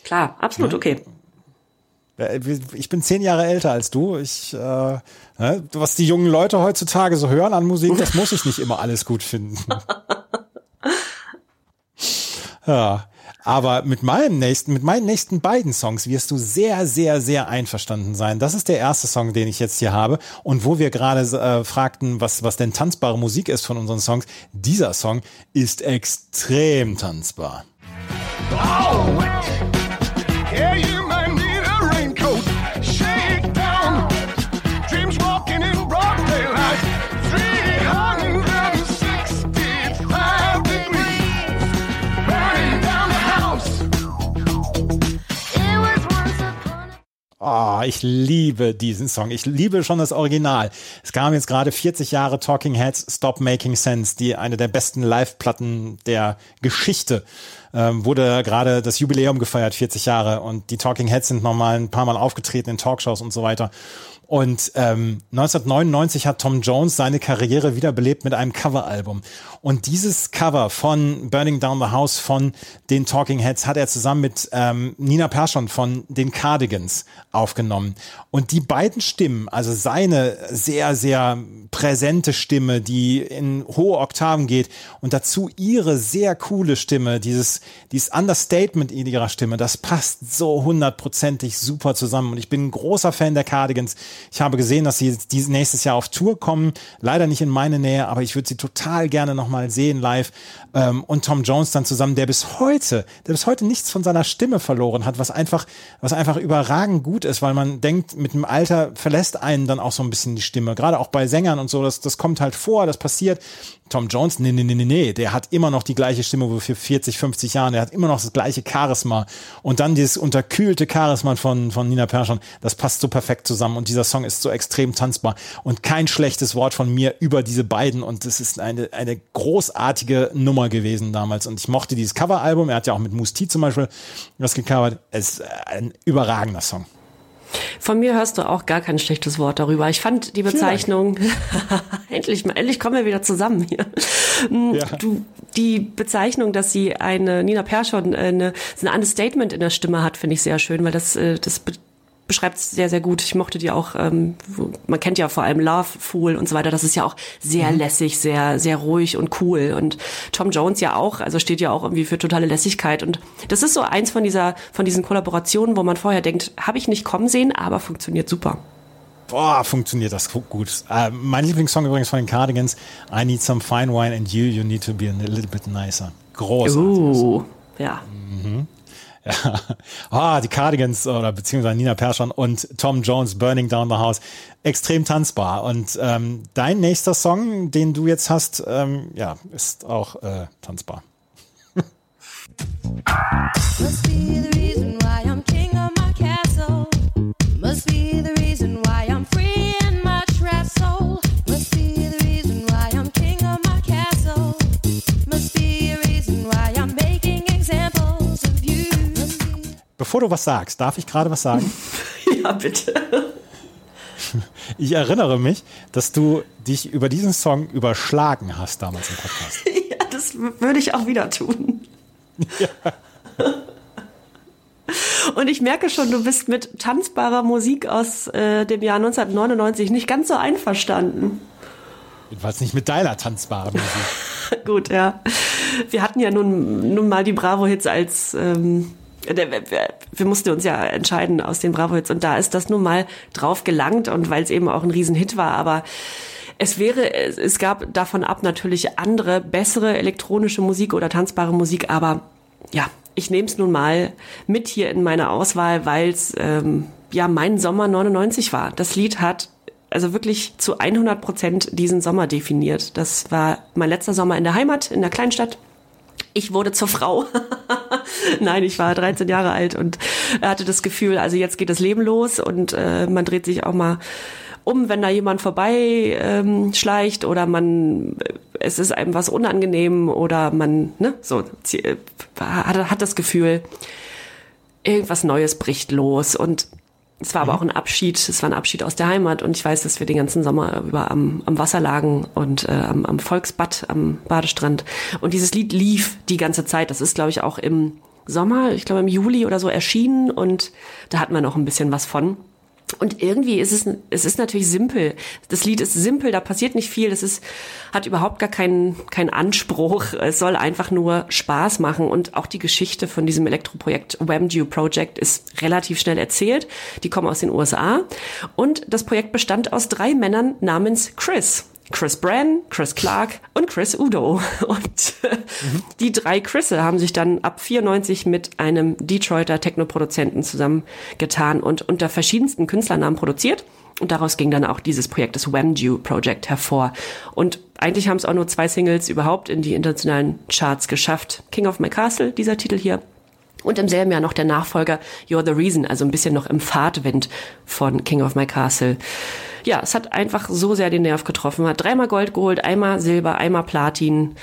klar, absolut okay. Äh, Ich bin zehn Jahre älter als du. Ich, äh, ne, was die jungen Leute heutzutage so hören an Musik, das muss ich nicht immer alles gut finden. ja. Aber mit meinem nächsten, mit meinen nächsten beiden Songs wirst du sehr, sehr, sehr einverstanden sein. Das ist der erste Song, den ich jetzt hier habe. Und wo wir gerade äh, fragten, was, was denn tanzbare Musik ist von unseren Songs, dieser Song ist extrem tanzbar. Oh, yeah, Oh, ich liebe diesen Song. Ich liebe schon das Original. Es kam jetzt gerade 40 Jahre Talking Heads Stop Making Sense, die eine der besten Live-Platten der Geschichte. Ähm, wurde gerade das Jubiläum gefeiert, 40 Jahre. Und die Talking Heads sind nochmal ein paar Mal aufgetreten in Talkshows und so weiter. Und ähm, 1999 hat Tom Jones seine Karriere wiederbelebt mit einem Coveralbum. Und dieses Cover von Burning Down the House von den Talking Heads hat er zusammen mit ähm, Nina Persson von den Cardigans aufgenommen. Und die beiden Stimmen, also seine sehr, sehr präsente Stimme, die in hohe Oktaven geht und dazu ihre sehr coole Stimme, dieses, dieses Understatement in ihrer Stimme, das passt so hundertprozentig super zusammen. Und ich bin ein großer Fan der Cardigans. Ich habe gesehen, dass sie dieses nächstes Jahr auf Tour kommen. Leider nicht in meine Nähe, aber ich würde sie total gerne nochmal sehen live. Ähm, und Tom Jones dann zusammen, der bis heute, der bis heute nichts von seiner Stimme verloren hat, was einfach, was einfach überragend gut ist, weil man denkt, mit dem Alter verlässt einen dann auch so ein bisschen die Stimme. Gerade auch bei Sängern und so, das, das kommt halt vor, das passiert. Tom Jones, nee, nee, nee, nee, nee, der hat immer noch die gleiche Stimme wie für 40, 50 Jahren, der hat immer noch das gleiche Charisma. Und dann dieses unterkühlte Charisma von, von Nina Persson, das passt so perfekt zusammen. Und dieser Song ist so extrem tanzbar. Und kein schlechtes Wort von mir über diese beiden. Und es ist eine, eine großartige Nummer gewesen damals. Und ich mochte dieses Coveralbum, er hat ja auch mit Moose T zum Beispiel was gecovert, es ist ein überragender Song. Von mir hörst du auch gar kein schlechtes Wort darüber. Ich fand die Bezeichnung, endlich mal, endlich kommen wir wieder zusammen hier. Mm, Ja. Du, die Bezeichnung, dass sie eine Nina Persson eine, ein Understatement in der Stimme hat, finde ich sehr schön, weil das, äh, das beschreibt es sehr, sehr gut. Ich mochte die auch, ähm, man kennt ja vor allem Love, Fool und so weiter. Das ist ja auch sehr lässig, sehr, sehr ruhig und cool. Und Tom Jones ja auch, also steht ja auch irgendwie für totale Lässigkeit. Und das ist so eins von dieser, von diesen Kollaborationen, wo man vorher denkt, habe ich nicht kommen sehen, aber funktioniert super. Boah, funktioniert das gu- gut. Äh, mein Lieblingssong übrigens von den Cardigans, I Need Some Fine Wine and You, You Need to Be a Little Bit Nicer. Großartig. Uh, ja. Ja. Ah, die Cardigans oder beziehungsweise Nina Persson und Tom Jones Burning Down the House. Extrem tanzbar. Und ähm, dein nächster Song, den du jetzt hast, ähm, ja, ist auch äh, tanzbar. Must be the Bevor du was sagst, darf ich gerade was sagen? Ja, bitte. Ich erinnere mich, dass du dich über diesen Song überschlagen hast damals im Podcast. Ja, das würde ich auch wieder tun. Und ich merke schon, du bist mit tanzbarer Musik aus äh, dem Jahr 1999 nicht ganz so einverstanden. Jedenfalls nicht mit deiner tanzbaren Musik. Gut, ja. Wir hatten ja nun, nun mal die Bravo-Hits als. Ähm, wir, wir- mussten uns ja entscheiden aus den Bravo-Hits und da ist das nun mal drauf gelangt und weil es eben auch ein Riesenhit war, aber es wäre, es, es gab davon ab natürlich andere, bessere elektronische Musik oder tanzbare Musik, aber ja, ich nehme es nun mal mit hier in meine Auswahl, weil es ähm, ja mein Sommer 99 war. Das Lied hat also wirklich zu 100 Prozent diesen Sommer definiert. Das war mein letzter Sommer in der Heimat, in der Kleinstadt. Ich wurde zur Frau. Nein, ich war 13 Jahre alt und hatte das Gefühl, also jetzt geht das Leben los und äh, man dreht sich auch mal um, wenn da jemand vorbei ähm, schleicht oder man es ist einem was unangenehm oder man ne so äh, hat, hat das Gefühl, irgendwas Neues bricht los und es war aber auch ein Abschied, es war ein Abschied aus der Heimat. Und ich weiß, dass wir den ganzen Sommer über am, am Wasser lagen und äh, am, am Volksbad, am Badestrand. Und dieses Lied lief die ganze Zeit. Das ist, glaube ich, auch im Sommer, ich glaube im Juli oder so erschienen. Und da hatten wir noch ein bisschen was von. Und irgendwie ist es, es ist natürlich simpel. Das Lied ist simpel, da passiert nicht viel. Das ist, hat überhaupt gar keinen, keinen Anspruch. Es soll einfach nur Spaß machen. Und auch die Geschichte von diesem Elektroprojekt Whamdew Project ist relativ schnell erzählt. Die kommen aus den USA. Und das Projekt bestand aus drei Männern namens Chris. Chris Bran, Chris Clark und Chris Udo. Und äh, die drei Chrisse haben sich dann ab 94 mit einem Detroiter Technoproduzenten zusammengetan und unter verschiedensten Künstlernamen produziert. Und daraus ging dann auch dieses Projekt, das Whamdew Project, hervor. Und eigentlich haben es auch nur zwei Singles überhaupt in die internationalen Charts geschafft. King of My Castle, dieser Titel hier, und im selben Jahr noch der Nachfolger You're the Reason, also ein bisschen noch im Fahrtwind von King of My Castle. Ja, es hat einfach so sehr den Nerv getroffen. Hat dreimal Gold geholt, einmal Silber, einmal Platin.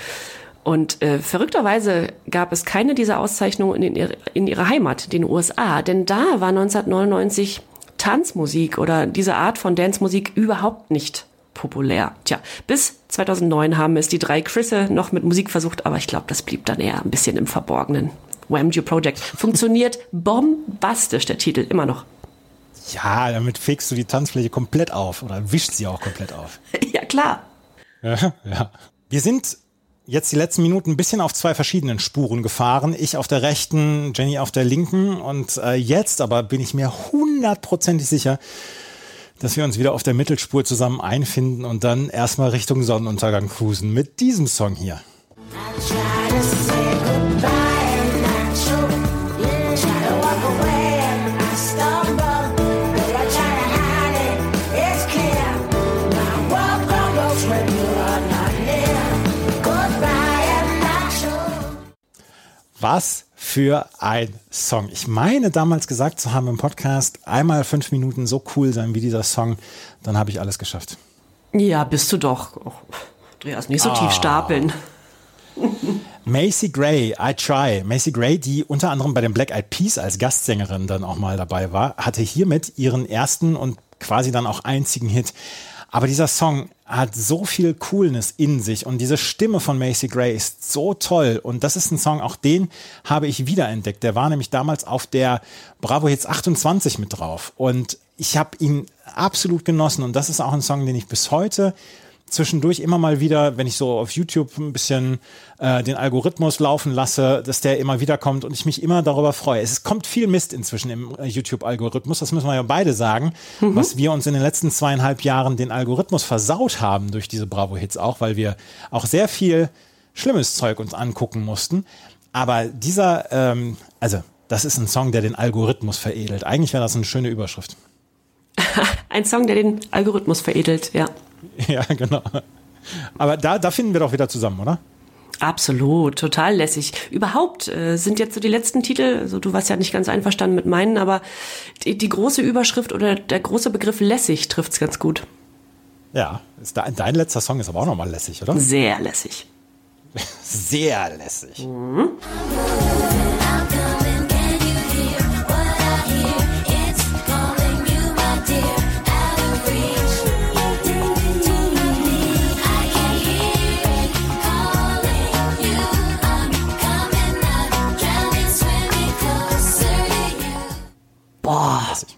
Und äh, verrückterweise gab es keine dieser Auszeichnungen in, in ihrer Heimat, den USA. Denn da war 1999 Tanzmusik oder diese Art von Dancemusik überhaupt nicht populär. Tja, bis 2009 haben es die drei Chrisse noch mit Musik versucht, aber ich glaube, das blieb dann eher ein bisschen im Verborgenen. Whamdew Project funktioniert bombastisch, der Titel, immer noch. Ja, damit fegst du die Tanzfläche komplett auf oder wischt sie auch komplett auf. ja, klar. Ja, ja. Wir sind jetzt die letzten Minuten ein bisschen auf zwei verschiedenen Spuren gefahren. Ich auf der rechten, Jenny auf der linken. Und äh, jetzt aber bin ich mir hundertprozentig sicher, dass wir uns wieder auf der Mittelspur zusammen einfinden und dann erstmal Richtung Sonnenuntergang cruisen mit diesem Song hier. Was für ein Song. Ich meine damals gesagt zu haben im Podcast, einmal fünf Minuten so cool sein wie dieser Song, dann habe ich alles geschafft. Ja, bist du doch. Oh, Andreas, nicht so tief stapeln. Macy Gray, I Try. Macy Gray, die unter anderem bei den Black Eyed Peas als Gastsängerin dann auch mal dabei war, hatte hiermit ihren ersten und quasi dann auch einzigen Hit. Aber dieser Song hat so viel Coolness in sich und diese Stimme von Macy Gray ist so toll. Und das ist ein Song, auch den habe ich wiederentdeckt. Der war nämlich damals auf der Bravo Hits 28 mit drauf. Und ich habe ihn absolut genossen. Und das ist auch ein Song, den ich bis heute zwischendurch immer mal wieder, wenn ich so auf YouTube ein bisschen äh, den Algorithmus laufen lasse, dass der immer wieder kommt und ich mich immer darüber freue. Es kommt viel Mist inzwischen im äh, YouTube-Algorithmus, das müssen wir ja beide sagen, was wir uns in den letzten zweieinhalb Jahren den Algorithmus versaut haben durch diese Bravo-Hits auch, weil wir auch sehr viel schlimmes Zeug uns angucken mussten. Aber dieser, ähm, also das ist ein Song, der den Algorithmus veredelt. Eigentlich wäre das eine schöne Überschrift. Ein Song, der den Algorithmus veredelt, ja. Ja, genau. Aber da, da finden wir doch wieder zusammen, oder? Absolut, total lässig. Überhaupt äh, sind jetzt so die letzten Titel, also du warst ja nicht ganz einverstanden mit meinen, aber die, die große Überschrift oder der große Begriff lässig trifft's ganz gut. Ja, ist da, dein letzter Song ist aber auch nochmal lässig, oder? Sehr lässig. Sehr lässig. Boah, Lässig.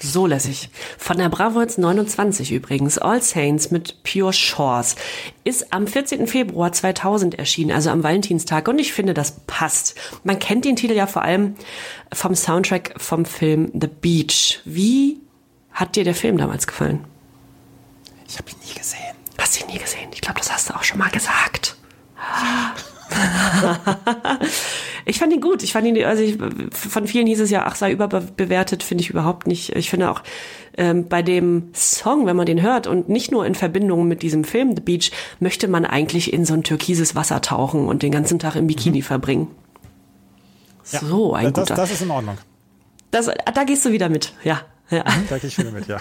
so lässig. Von der Bravo Hits 29 übrigens, All Saints mit Pure Shores, ist am 14. Februar 2000 erschienen, also am Valentinstag. Und ich finde, das passt. Man kennt den Titel ja vor allem vom Soundtrack vom Film The Beach. Wie hat dir der Film damals gefallen? Ich habe ihn nie gesehen. Hast du ihn nie gesehen? Ich glaube, das hast du auch schon mal gesagt. ich fand ihn gut. Ich fand ihn, also ich, von vielen hieß es ja, ach, sei überbewertet, finde ich überhaupt nicht. Ich finde auch ähm, bei dem Song, wenn man den hört und nicht nur in Verbindung mit diesem Film The Beach, möchte man eigentlich in so ein türkises Wasser tauchen und den ganzen Tag im Bikini verbringen. Ja, So ein das, guter. das ist in Ordnung. Das, da gehst du wieder mit, ja. Ja. Da gehe ich wieder mit, ja.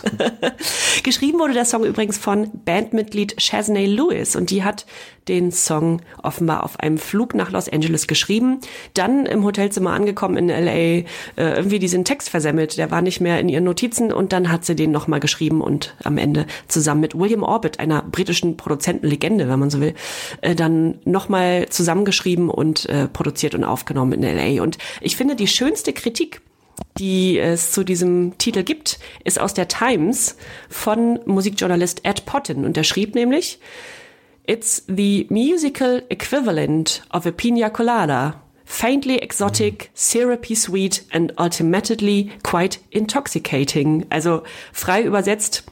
Geschrieben wurde der Song übrigens von Bandmitglied Shaznay Lewis und die hat den Song offenbar auf einem Flug nach Los Angeles geschrieben, dann im Hotelzimmer angekommen in LA, äh, irgendwie diesen Text versemmelt, der war nicht mehr in ihren Notizen und dann hat sie den nochmal geschrieben und am Ende zusammen mit William Orbit, einer britischen Produzentenlegende, wenn man so will, äh, dann nochmal zusammengeschrieben und äh, produziert und aufgenommen in LA und ich finde die schönste Kritik die es zu diesem Titel gibt, ist aus der Times von Musikjournalist Ed Pottin. Und der schrieb nämlich, It's the musical equivalent of a pina colada. Faintly exotic, syrupy sweet and ultimately quite intoxicating. Also frei übersetzt,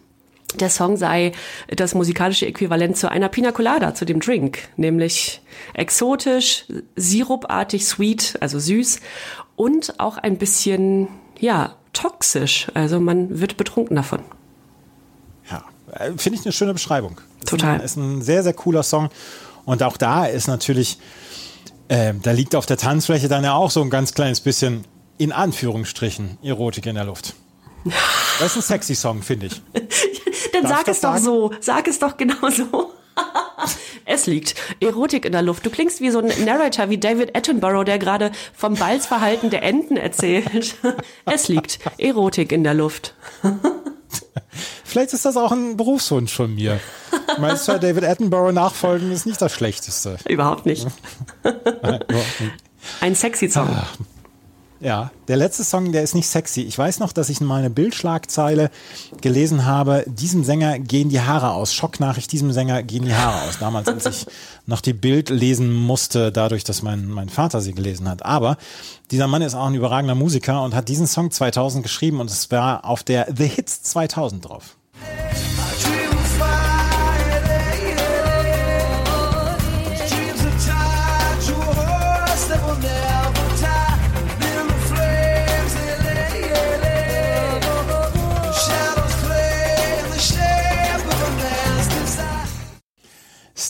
der Song sei das musikalische Äquivalent zu einer Pina Colada, zu dem Drink, nämlich exotisch, sirupartig sweet, also süß und auch ein bisschen, ja, toxisch. Also man wird betrunken davon. Ja, äh, finde ich eine schöne Beschreibung. Ist Total. Ein, ist ein sehr, sehr cooler Song. Und auch da ist natürlich, äh, da liegt auf der Tanzfläche dann ja auch so ein ganz kleines bisschen, in Anführungsstrichen, Erotik in der Luft. Das ist ein sexy Song, finde ich. Dann Darf sag es doch sagen? so. Sag es doch genau so. es liegt Erotik in der Luft. Du klingst wie so ein Narrator wie David Attenborough, der gerade vom Balzverhalten der Enten erzählt. es liegt Erotik in der Luft. Vielleicht ist das auch ein Berufswunsch von mir. Mein Sir David Attenborough nachfolgen ist nicht das Schlechteste. Überhaupt nicht. Ein sexy Song. Ja, der letzte Song, der ist nicht sexy. Ich weiß noch, dass ich mal eine Bildschlagzeile gelesen habe, diesem Sänger gehen die Haare aus. Schocknachricht, diesem Sänger gehen die Haare aus. Damals, als ich noch die Bild lesen musste, dadurch, dass mein, mein Vater sie gelesen hat. Aber dieser Mann ist auch ein überragender Musiker und hat diesen Song 2000 geschrieben und es war auf der The Hits 2000 drauf.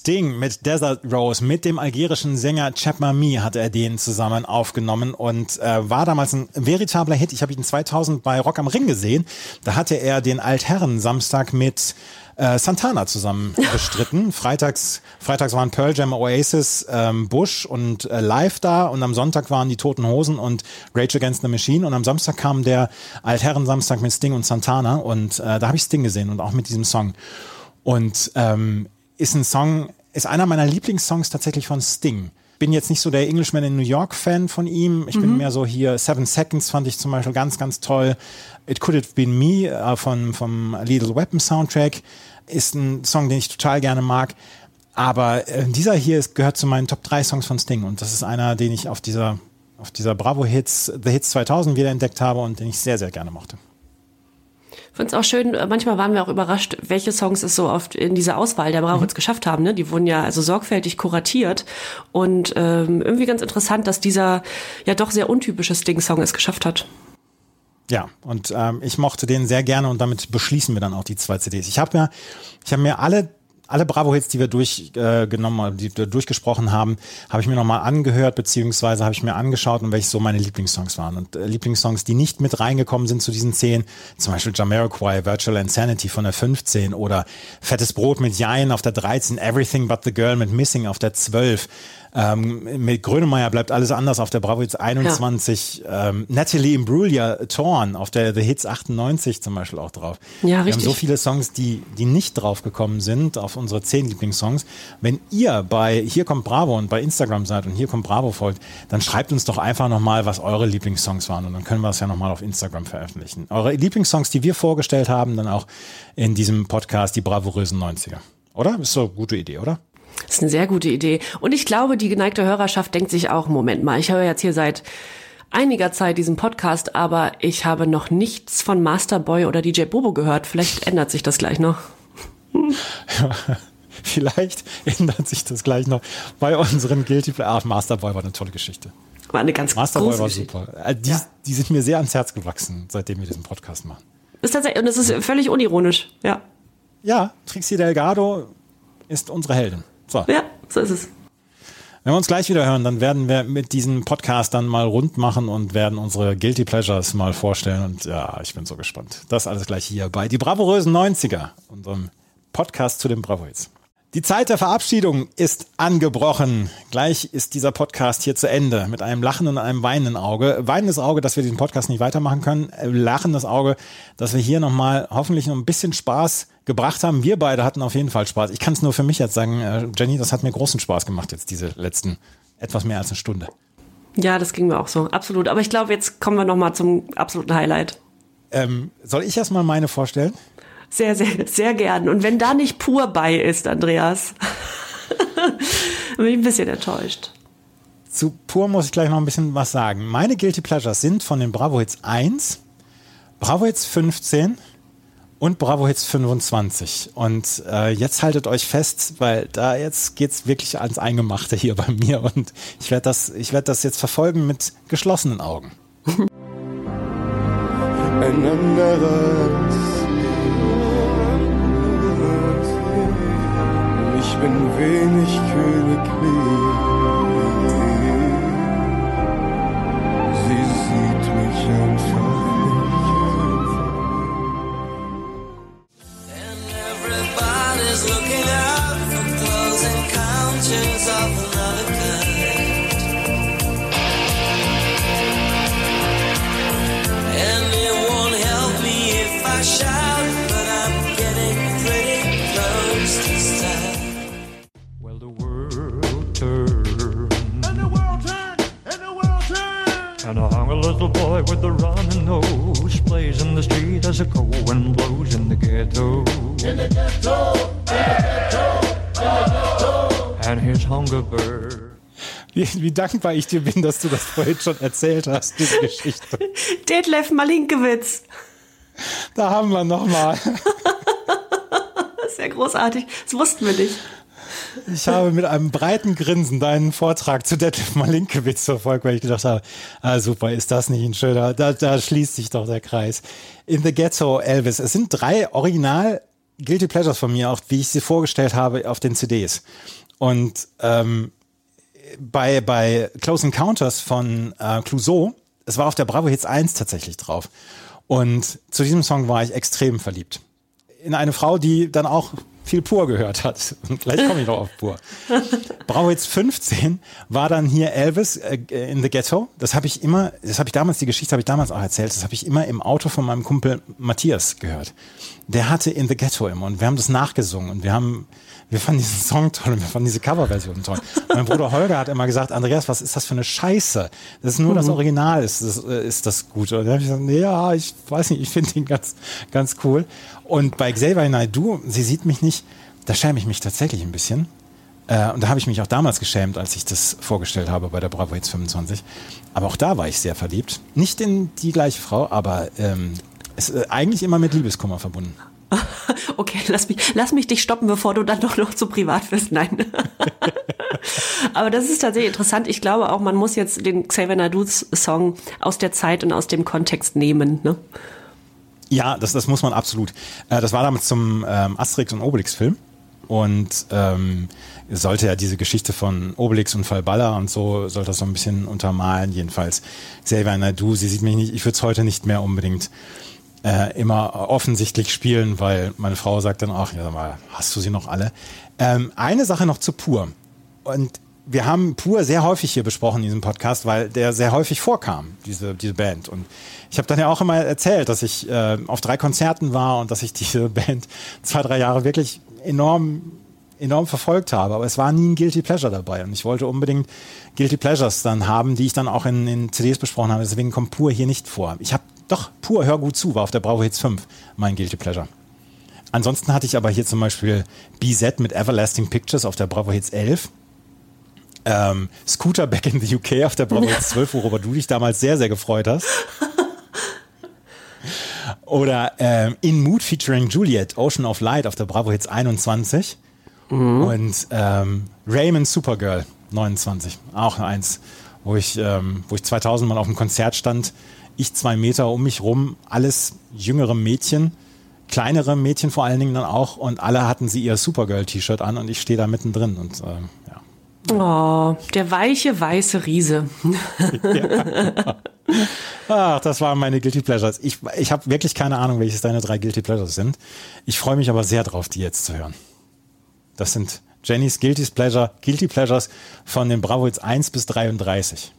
Sting mit Desert Rose, mit dem algerischen Sänger Chapmami hat er den zusammen aufgenommen und äh, war damals ein veritabler Hit. Ich habe ihn 2000 bei Rock am Ring gesehen. Da hatte er den Altherren Samstag mit äh, Santana zusammen bestritten. Freitags, freitags waren Pearl Jam, Oasis, ähm, Bush und äh, Live da und am Sonntag waren die Toten Hosen und Rage Against the Machine und am Samstag kam der Altherren Samstag mit Sting und Santana und äh, da habe ich Sting gesehen und auch mit diesem Song. Und ähm, ist ein Song, ist einer meiner Lieblingssongs tatsächlich von Sting. Bin jetzt nicht so der Englishman in New York Fan von ihm. Ich bin mehr so hier Seven Seconds fand ich zum Beispiel ganz, ganz toll. It Could Have Been Me äh, von, vom Little Weapon Soundtrack ist ein Song, den ich total gerne mag. Aber äh, dieser hier ist, gehört zu meinen Top 3 Songs von Sting und das ist einer, den ich auf dieser, auf dieser Bravo Hits, The Hits 2000 wieder entdeckt habe und den ich sehr, sehr gerne mochte. Ich finde es auch schön, äh, manchmal waren wir auch überrascht, welche Songs es so oft in dieser Auswahl der Bravo Mhm. jetzt geschafft haben. Ne? Die wurden ja also sorgfältig kuratiert und ähm, irgendwie ganz interessant, dass dieser ja doch sehr untypische Sting-Song es geschafft hat. Ja, und ähm, ich mochte den sehr gerne und damit beschließen wir dann auch die zwei CDs. Ich habe mir, ich habe mir alle alle Bravo-Hits, die wir durchgenommen, äh, genommen, die wir durchgesprochen haben, habe ich mir nochmal angehört, beziehungsweise habe ich mir angeschaut und welche so meine Lieblingssongs waren. Und äh, Lieblingssongs, die nicht mit reingekommen sind zu diesen zehn, zum Beispiel Jamiroquai, Virtual Insanity von der 15 oder Fettes Brot mit Jein auf der 13, Everything But the Girl mit Missing auf der 12. Ähm, mit Grönemeyer bleibt alles anders auf der Bravo Hits 21. Ähm, Natalie Imbruglia Torn auf der The Hits 98 zum Beispiel auch drauf. Ja, Wir haben richtig. so viele Songs, die, die nicht draufgekommen sind auf unsere zehn Lieblingssongs. Wenn ihr bei Hier kommt Bravo und bei Instagram seid und Hier kommt Bravo folgt, dann schreibt uns doch einfach nochmal, was eure Lieblingssongs waren und dann können wir es ja nochmal auf Instagram veröffentlichen. Eure Lieblingssongs, die wir vorgestellt haben, dann auch in diesem Podcast, die bravourösen 90er. Oder? Ist so eine gute Idee, oder? Das ist eine sehr gute Idee. Und ich glaube, die geneigte Hörerschaft denkt sich auch, Moment mal, ich höre jetzt hier seit einiger Zeit diesen Podcast, aber ich habe noch nichts von Masterboy oder DJ Bobo gehört. Vielleicht ändert sich das gleich noch. Vielleicht ändert sich das gleich noch bei unseren Guilty Pleasure. Ach, Masterboy war eine tolle Geschichte. War eine ganz Masterboy war super. Äh, Die, die sind mir sehr ans Herz gewachsen, seitdem wir diesen Podcast machen. Ist tatsächlich, und es ist völlig unironisch. Ja. Ja, Trixie Delgado ist unsere Heldin. So, Ja, so ist es. wenn wir uns gleich wieder hören, dann werden wir mit diesem Podcast dann mal rund machen und werden unsere Guilty Pleasures mal vorstellen. Und ja, ich bin so gespannt. Das alles gleich hier bei Die bravourösen 90er, unserem Podcast zu den Bravo Hits. Die Zeit der Verabschiedung ist angebrochen. Gleich ist dieser Podcast hier zu Ende mit einem lachenden und einem weinenden Auge. Weinendes Auge, dass wir diesen Podcast nicht weitermachen können. Äh, Lachendes Auge, dass wir hier nochmal hoffentlich noch ein bisschen Spaß gebracht haben. Wir beide hatten auf jeden Fall Spaß. Ich kann es nur für mich jetzt sagen, äh, Jenny, das hat mir großen Spaß gemacht jetzt diese letzten etwas mehr als eine Stunde. Ja, das ging mir auch so, absolut. Aber ich glaube, jetzt kommen wir noch mal zum absoluten Highlight. Ähm, soll ich erstmal meine vorstellen? Sehr, sehr, sehr gern. Und wenn da nicht pur bei ist, Andreas, bin ich ein bisschen enttäuscht. Zu Pur muss ich gleich noch ein bisschen was sagen. Meine Guilty Pleasures sind von den Bravo Hits 1, Bravo Hits 15 und Bravo Hits 25. Und äh, jetzt haltet euch fest, weil da jetzt geht's wirklich ans Eingemachte hier bei mir und ich werde das, ich werde das jetzt verfolgen mit geschlossenen Augen. Ein anderes. Wenig königlich. Sie sieht mich einfach Everybody's looking out for close encounters little boy with a running nose plays in the street as a cold wind blows in the ghetto. In the ghetto. In the ghetto. In the ghetto. And his hunger bird. Wie, wie dankbar ich dir bin, dass du das vorhin schon erzählt hast, diese Geschichte. Detlef Malinkewitz. Da haben wir nochmal. Ja großartig. Das wussten wir nicht. Ich habe mit einem breiten Grinsen deinen Vortrag zu Detlef Malinkewitz verfolgt, weil ich gedacht habe, ah, super, ist das nicht ein schöner, da, da schließt sich doch der Kreis. In the Ghetto, Elvis. Es sind drei original Guilty Pleasures von mir, auch wie ich sie vorgestellt habe auf den CDs. Und ähm, bei, bei Close Encounters von äh, Clouseau, es war auf der Bravo Hits 1 tatsächlich drauf. Und zu diesem Song war ich extrem verliebt. In eine Frau, die dann auch viel Pur gehört hat. Und gleich komme ich noch auf Pur. Bravo Hits 15 war dann hier Elvis äh, in the Ghetto. Das habe ich immer, das habe ich damals, die Geschichte habe ich damals auch erzählt, das habe ich immer im Auto von meinem Kumpel Matthias gehört. Der hatte in the Ghetto immer und wir haben das nachgesungen und wir haben, wir fanden diesen Song toll und wir fanden diese Coverversion toll. mein Bruder Holger hat immer gesagt, Andreas, was ist das für eine Scheiße? Das ist nur das Original, ist das, äh, ist das gut. Und dann habe ich gesagt, ja, ich weiß nicht, ich finde ihn ganz, ganz cool. Und bei Xavier Naidoo, sie sieht mich nicht, da schäme ich mich tatsächlich ein bisschen. Äh, und da habe ich mich auch damals geschämt, als ich das vorgestellt habe bei der Bravo Hits 25. Aber auch da war ich sehr verliebt. Nicht in die gleiche Frau, aber ähm, es ist äh, eigentlich immer mit Liebeskummer verbunden. Okay, lass mich, lass mich dich stoppen, bevor du dann doch noch zu privat wirst. Nein. Aber das ist tatsächlich interessant. Ich glaube auch, man muss jetzt den Xavier Naidoo's Song aus der Zeit und aus dem Kontext nehmen. Ne? Ja, das, das muss man absolut. Äh, das war damals zum ähm, Asterix und Obelix-Film. Und ähm, sollte ja diese Geschichte von Obelix und Fallballer und so, sollte das so ein bisschen untermalen. Jedenfalls, Xavier Naidoo, sie sieht mich nicht, ich würde es heute nicht mehr unbedingt äh, immer offensichtlich spielen, weil meine Frau sagt dann auch, ja sag mal, hast du sie noch alle? Ähm, eine Sache noch zu Pur. Und wir haben Pur sehr häufig hier besprochen in diesem Podcast, weil der sehr häufig vorkam, diese, diese Band. Und ich habe dann ja auch immer erzählt, dass ich äh, auf drei Konzerten war und dass ich diese Band zwei, drei Jahre wirklich enorm enorm verfolgt habe, aber es war nie ein Guilty Pleasure dabei und ich wollte unbedingt Guilty Pleasures dann haben, die ich dann auch in, in CDs besprochen habe, deswegen kommt Pur hier nicht vor. Ich habe doch, Pur, hör gut zu, war auf der Bravo Hits 5 mein Guilty Pleasure. Ansonsten hatte ich aber hier zum Beispiel BZ mit Everlasting Pictures auf der Bravo Hits 11. Ähm, Scooter Back in the UK auf der Bravo Hits 12, worüber du dich damals sehr, sehr gefreut hast. Oder ähm, In Mood featuring Juliet, Ocean of Light auf der Bravo Hits 21. Und ähm, Raymond Supergirl 29, auch eins, wo ich, ähm, wo ich 2000 mal auf einem Konzert stand. Ich zwei Meter um mich rum, alles jüngere Mädchen, kleinere Mädchen vor allen Dingen dann auch und alle hatten sie ihr Supergirl-T-Shirt an und ich stehe da mittendrin und ähm, ja. Oh, der weiche weiße Riese. Ach, das waren meine Guilty Pleasures. Ich, ich habe wirklich keine Ahnung, welches deine drei Guilty Pleasures sind. Ich freue mich aber sehr drauf, die jetzt zu hören. Das sind Jennys Guilty Pleasure, Guilty Pleasures von den Bravo Hits 1 bis 33.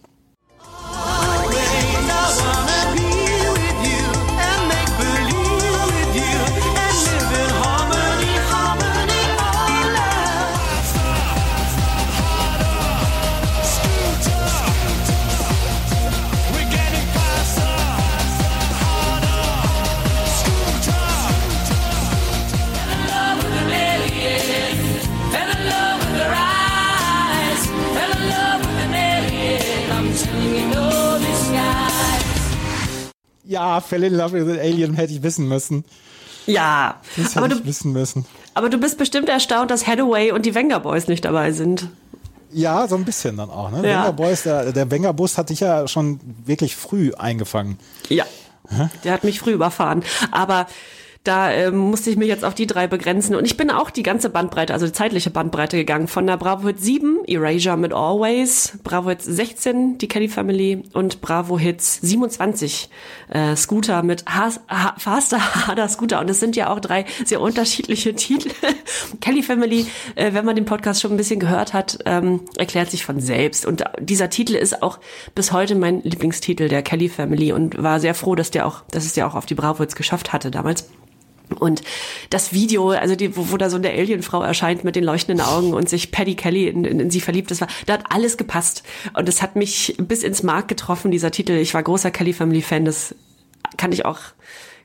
Ja, Fell in Love with an Alien hätte ich wissen müssen. Ja, Das aber hätte du, ich wissen müssen. aber du bist bestimmt erstaunt, dass Hathaway und die Wenger Boys nicht dabei sind. Ja, so ein bisschen dann auch. Ne? Ja. Wenger Boys, der, der Wenger Bus hat dich ja schon wirklich früh eingefangen. Ja. Der hat mich früh überfahren. Aber da ähm, musste ich mich jetzt auf die drei begrenzen. Und ich bin auch die ganze Bandbreite, also die zeitliche Bandbreite gegangen. Von der Bravo Hits 7, Erasure mit Always, Bravo Hits 16, die Kelly Family und Bravo Hits 27, äh, Scooter mit ha ha Faster, Harder Scooter. Und es sind ja auch drei sehr unterschiedliche Titel. Kelly Family, äh, wenn man den Podcast schon ein bisschen gehört hat, ähm, erklärt sich von selbst. Und dieser Titel ist auch bis heute mein Lieblingstitel der Kelly Family und war sehr froh, dass der auch, dass es der auch auf die Bravo Hits geschafft hatte damals. Und das Video, also die, wo, wo da so eine Alienfrau erscheint mit den leuchtenden Augen und sich Paddy Kelly in, in, in sie verliebt, das war, da hat alles gepasst. Und es hat mich bis ins Mark getroffen, dieser Titel. Ich war großer Kelly Family Fan, das kann ich auch,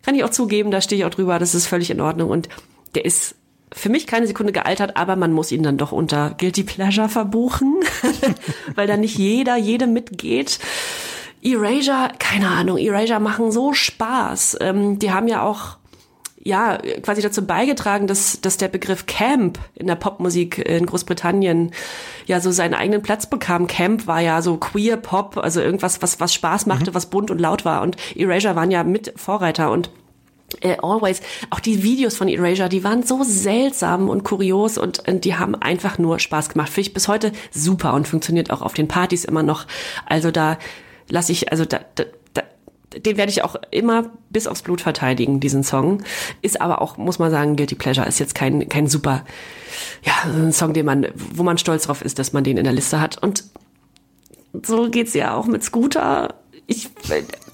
kann ich auch zugeben, da stehe ich auch drüber, das ist völlig in Ordnung. Und der ist für mich keine Sekunde gealtert, aber man muss ihn dann doch unter Guilty Pleasure verbuchen, weil da nicht jeder, jede mitgeht. Erasure, keine Ahnung, Erasure machen so Spaß. Ähm, die haben ja auch ja, quasi dazu beigetragen, dass, dass der Begriff Camp in der Popmusik in Großbritannien ja so seinen eigenen Platz bekam. Camp war ja so queer Pop, also irgendwas, was, was Spaß machte, was bunt und laut war. Und Erasure waren ja mit Vorreiter und äh, Always, auch die Videos von Erasure, die waren so seltsam und kurios und, und die haben einfach nur Spaß gemacht. Finde ich bis heute super und funktioniert auch auf den Partys immer noch. Also da lasse ich, also da, da den werde ich auch immer bis aufs Blut verteidigen, diesen Song. Ist aber auch, muss man sagen, Guilty Pleasure ist jetzt kein, kein super, ja, ein Song, den man, wo man stolz drauf ist, dass man den in der Liste hat. Und so geht's ja auch mit Scooter. Ich,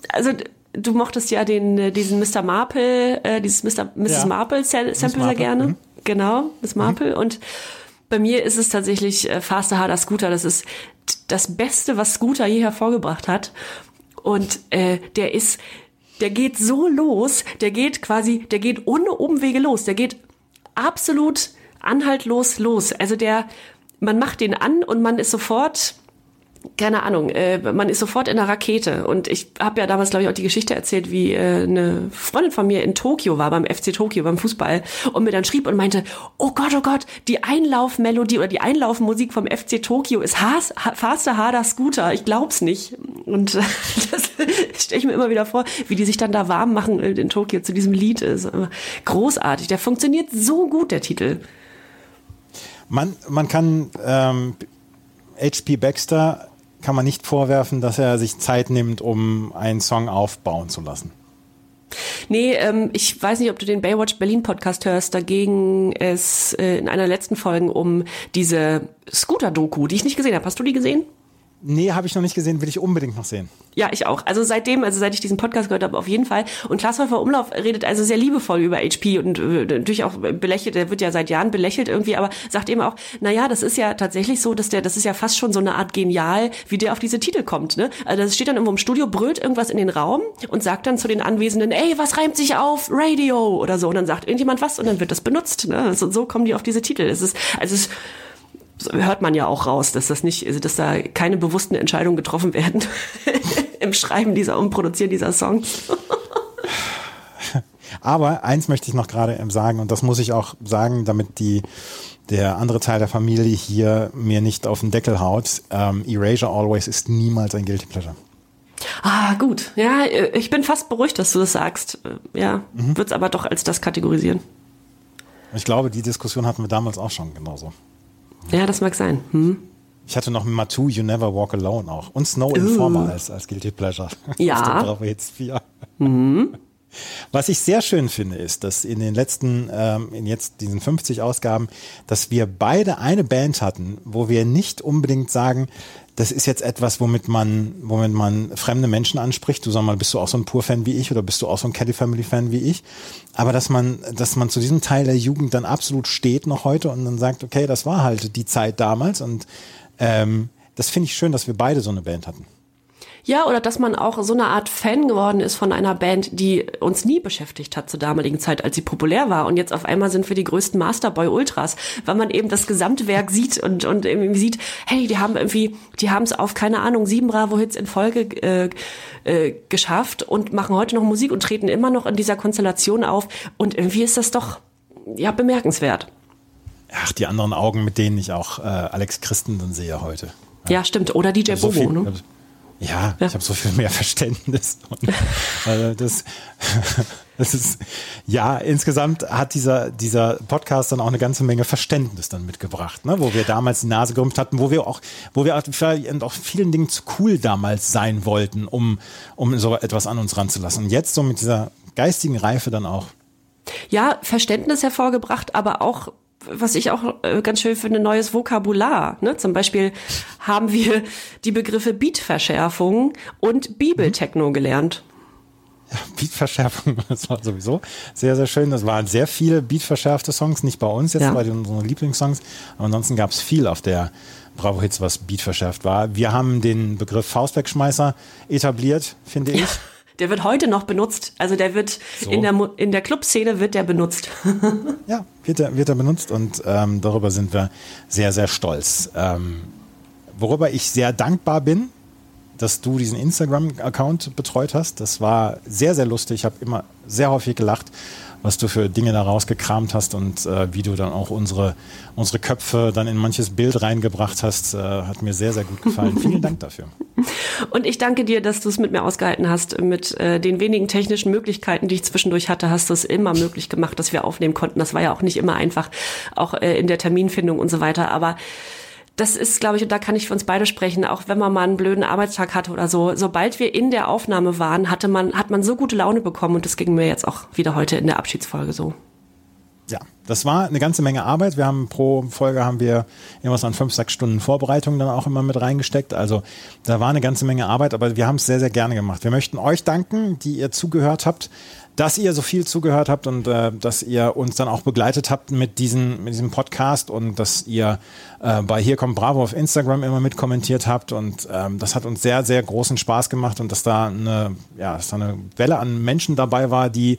also, du mochtest ja den, äh, diesen Mr. Marple, äh, dieses Mr. Mrs. Ja. Marple Sample sehr Marple, gerne. mhm. Genau, Miss Marple. Und bei mir ist es tatsächlich äh, Faster Harder Scooter. Das ist das Beste, was Scooter je hervorgebracht hat. Und äh, der ist, der geht so los, der geht quasi, der geht ohne Umwege los. Der geht absolut anhaltlos los. Also der, man macht den an und man ist sofort keine Ahnung, äh, man ist sofort in der Rakete. Und ich habe ja damals, glaube ich, auch die Geschichte erzählt, wie äh, eine Freundin von mir in Tokio war, beim FC Tokio, beim Fußball, und mir dann schrieb und meinte, oh Gott, oh Gott, die Einlaufmelodie oder die Einlaufmusik vom FC Tokio ist Has, ha, Faster Harder Scooter. Ich glaub's nicht. Und äh, das stelle ich mir immer wieder vor, wie die sich dann da warm machen äh, in Tokio zu diesem Lied. Ist großartig. Der funktioniert so gut, der Titel. Man, man kann ähm, HP Baxter kann man nicht vorwerfen, dass er sich Zeit nimmt, um einen Song aufbauen zu lassen. Nee, ähm, ich weiß nicht, ob du den Baywatch Berlin Podcast hörst. Da ging es äh, in einer letzten Folgen um diese Scooter-Doku, die ich nicht gesehen habe. Hast du die gesehen? Nee, habe ich noch nicht gesehen, will ich unbedingt noch sehen. Ja, ich auch. Also seitdem, also seit ich diesen Podcast gehört habe, auf jeden Fall. Und Klaas Häufer Umlauf redet also sehr liebevoll über HP und äh, natürlich auch belächelt, der wird ja seit Jahren belächelt irgendwie, aber sagt eben auch, na ja, das ist ja tatsächlich so, dass der, das ist ja fast schon so eine Art genial, wie der auf diese Titel kommt, ne? Also das steht dann irgendwo im Studio, brüllt irgendwas in den Raum und sagt dann zu den Anwesenden, ey, was reimt sich auf Radio oder so und dann sagt irgendjemand was und dann wird das benutzt, ne? So, so kommen die auf diese Titel. Es ist, also es ist, hört man ja auch raus, dass das nicht, also dass da keine bewussten Entscheidungen getroffen werden im Schreiben dieser und Produzieren dieser Songs. Aber eins möchte ich noch gerade ähm, sagen, und das muss ich auch sagen, damit die, der andere Teil der Familie hier mir nicht auf den Deckel haut. Ähm, Erasure Always ist niemals ein Guilty Pleasure. Ah, gut. Ja, ich bin fast beruhigt, dass du das sagst. Ja, wird's aber doch als das kategorisieren. Ich glaube, die Diskussion hatten wir damals auch schon genauso. Ja, das mag sein. Hm? Ich hatte noch Matu, You Never Walk Alone auch. Und Snow Informer als, als Guilty Pleasure. Ja. Auf der Bravo Hits 4. Was ich sehr schön finde, ist, dass in den letzten, ähm, in jetzt diesen 50 Ausgaben, dass wir beide eine Band hatten, wo wir nicht unbedingt sagen, das ist jetzt etwas, womit man, womit man fremde Menschen anspricht. Du sag mal, bist du auch so ein Pur-Fan wie ich oder bist du auch so ein Caddy Family-Fan wie ich? Aber dass man, dass man zu diesem Teil der Jugend dann absolut steht noch heute und dann sagt, okay, das war halt die Zeit damals und ähm, das finde ich schön, dass wir beide so eine Band hatten. Ja, oder dass man auch so eine Art Fan geworden ist von einer Band, die uns nie beschäftigt hat zur damaligen Zeit, als sie populär war. Und jetzt auf einmal sind wir die größten Masterboy Ultras, weil man eben das Gesamtwerk sieht und, und irgendwie sieht, hey, die haben irgendwie, die haben es auf, keine Ahnung, sieben Bravo-Hits in Folge äh, äh, geschafft und machen heute noch Musik und treten immer noch in dieser Konstellation auf. Und irgendwie ist das doch, ja, bemerkenswert. Ach, die anderen Augen, mit denen ich auch äh, Alex Christensen sehe heute. Ja, stimmt. Oder DJ so Bobo, viel, ne? Ja, ich habe so viel mehr Verständnis. Und, äh, das, das ist, ja, insgesamt hat dieser, dieser Podcast dann auch eine ganze Menge Verständnis dann mitgebracht, ne? wo wir damals die Nase gerümpft hatten, wo wir auch, wo wir vielleicht auch vielen Dingen zu cool damals sein wollten, um, um so etwas an uns ranzulassen. Und jetzt so mit dieser geistigen Reife dann auch. ja, Verständnis hervorgebracht, aber auch, was ich auch äh, ganz schön finde, neues Vokabular. Ne? Zum Beispiel haben wir die Begriffe Beatverschärfung und Bibeltechno gelernt. Beatverschärfung, das war sowieso sehr, sehr schön. Das waren sehr viele beatverschärfte Songs, nicht bei uns jetzt, Ja. bei unseren Lieblingssongs. Aber ansonsten gab es viel auf der Bravo Hits, was beatverschärft war. Wir haben den Begriff Faustwegschmeißer etabliert, finde ich. Der wird heute noch benutzt. Also der wird So. in der, Mu- in der Clubszene wird der benutzt. Ja, wird er, wird er benutzt und ähm, darüber sind wir sehr, sehr stolz. Ähm, worüber ich sehr dankbar bin, dass du diesen Instagram-Account betreut hast. Das war sehr, sehr lustig. Ich habe immer sehr häufig gelacht, was du für Dinge da rausgekramt hast und äh, wie du dann auch unsere, unsere Köpfe dann in manches Bild reingebracht hast. Äh, hat mir sehr, sehr gut gefallen. Vielen Dank dafür. Und ich danke dir, dass du es mit mir ausgehalten hast. Mit äh, den wenigen technischen Möglichkeiten, die ich zwischendurch hatte, hast du es immer möglich gemacht, dass wir aufnehmen konnten. Das war ja auch nicht immer einfach, auch äh, in der Terminfindung und so weiter. Aber das ist, glaube ich, und da kann ich für uns beide sprechen, auch wenn man mal einen blöden Arbeitstag hatte oder so, sobald wir in der Aufnahme waren, hatte man, hat man so gute Laune bekommen und das ging mir jetzt auch wieder heute in der Abschiedsfolge so. Ja, das war eine ganze Menge Arbeit. Wir haben pro Folge haben wir irgendwas an fünf, sechs Stunden Vorbereitung dann auch immer mit reingesteckt. Also da war eine ganze Menge Arbeit, aber wir haben es sehr, sehr gerne gemacht. Wir möchten euch danken, die ihr zugehört habt, dass ihr so viel zugehört habt und äh, dass ihr uns dann auch begleitet habt mit, diesen, mit diesem Podcast und dass ihr äh, bei Hier kommt Bravo auf Instagram immer mit kommentiert habt und ähm, das hat uns sehr, sehr großen Spaß gemacht und dass da eine, ja, dass da eine Welle an Menschen dabei war, die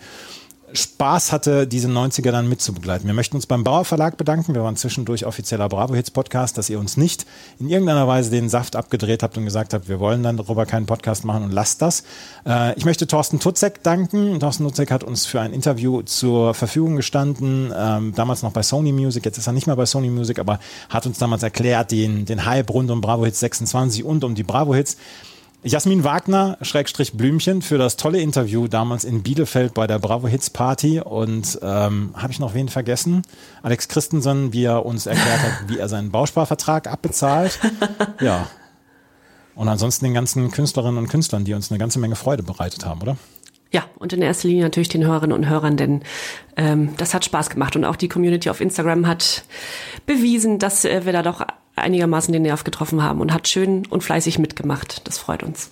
Spaß hatte, diese 90er dann mitzubegleiten. Wir möchten uns beim Bauer Verlag bedanken. Wir waren zwischendurch offizieller Bravo Hits Podcast, dass ihr uns nicht in irgendeiner Weise den Saft abgedreht habt und gesagt habt, wir wollen dann darüber keinen Podcast machen und lasst das. Äh, ich möchte Thorsten Tutzek danken. Thorsten Tutzek hat uns für ein Interview zur Verfügung gestanden, ähm, damals noch bei Sony Music, jetzt ist er nicht mehr bei Sony Music, aber hat uns damals erklärt, den, den Hype rund um Bravo Hits 26 und um die Bravo Hits. Jasmin Wagner, Schrägstrich Blümchen, für das tolle Interview damals in Bielefeld bei der Bravo Hits Party. Und ähm, habe ich noch wen vergessen? Alex Christensen, wie er uns erklärt hat, wie er seinen Bausparvertrag abbezahlt. Ja. Und ansonsten den ganzen Künstlerinnen und Künstlern, die uns eine ganze Menge Freude bereitet haben, oder? Ja, und in erster Linie natürlich den Hörerinnen und Hörern, denn ähm, das hat Spaß gemacht. Und auch die Community auf Instagram hat bewiesen, dass äh, wir da doch einigermaßen den Nerv getroffen haben und hat schön und fleißig mitgemacht. Das freut uns.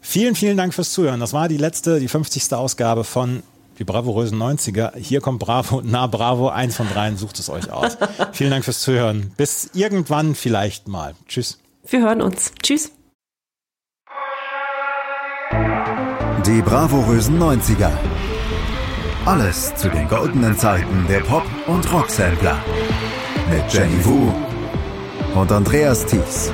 Vielen, vielen Dank fürs Zuhören. Das war die letzte, die 50. Ausgabe von die bravourösen 90er. Hier kommt Bravo, na Bravo, eins von dreien, sucht es euch aus. vielen Dank fürs Zuhören. Bis irgendwann vielleicht mal. Tschüss. Wir hören uns. Tschüss. Die bravourösen 90er. Alles zu den goldenen Zeiten der Pop- und Rocksampler. Mit Jenny Wu und Andreas Thies.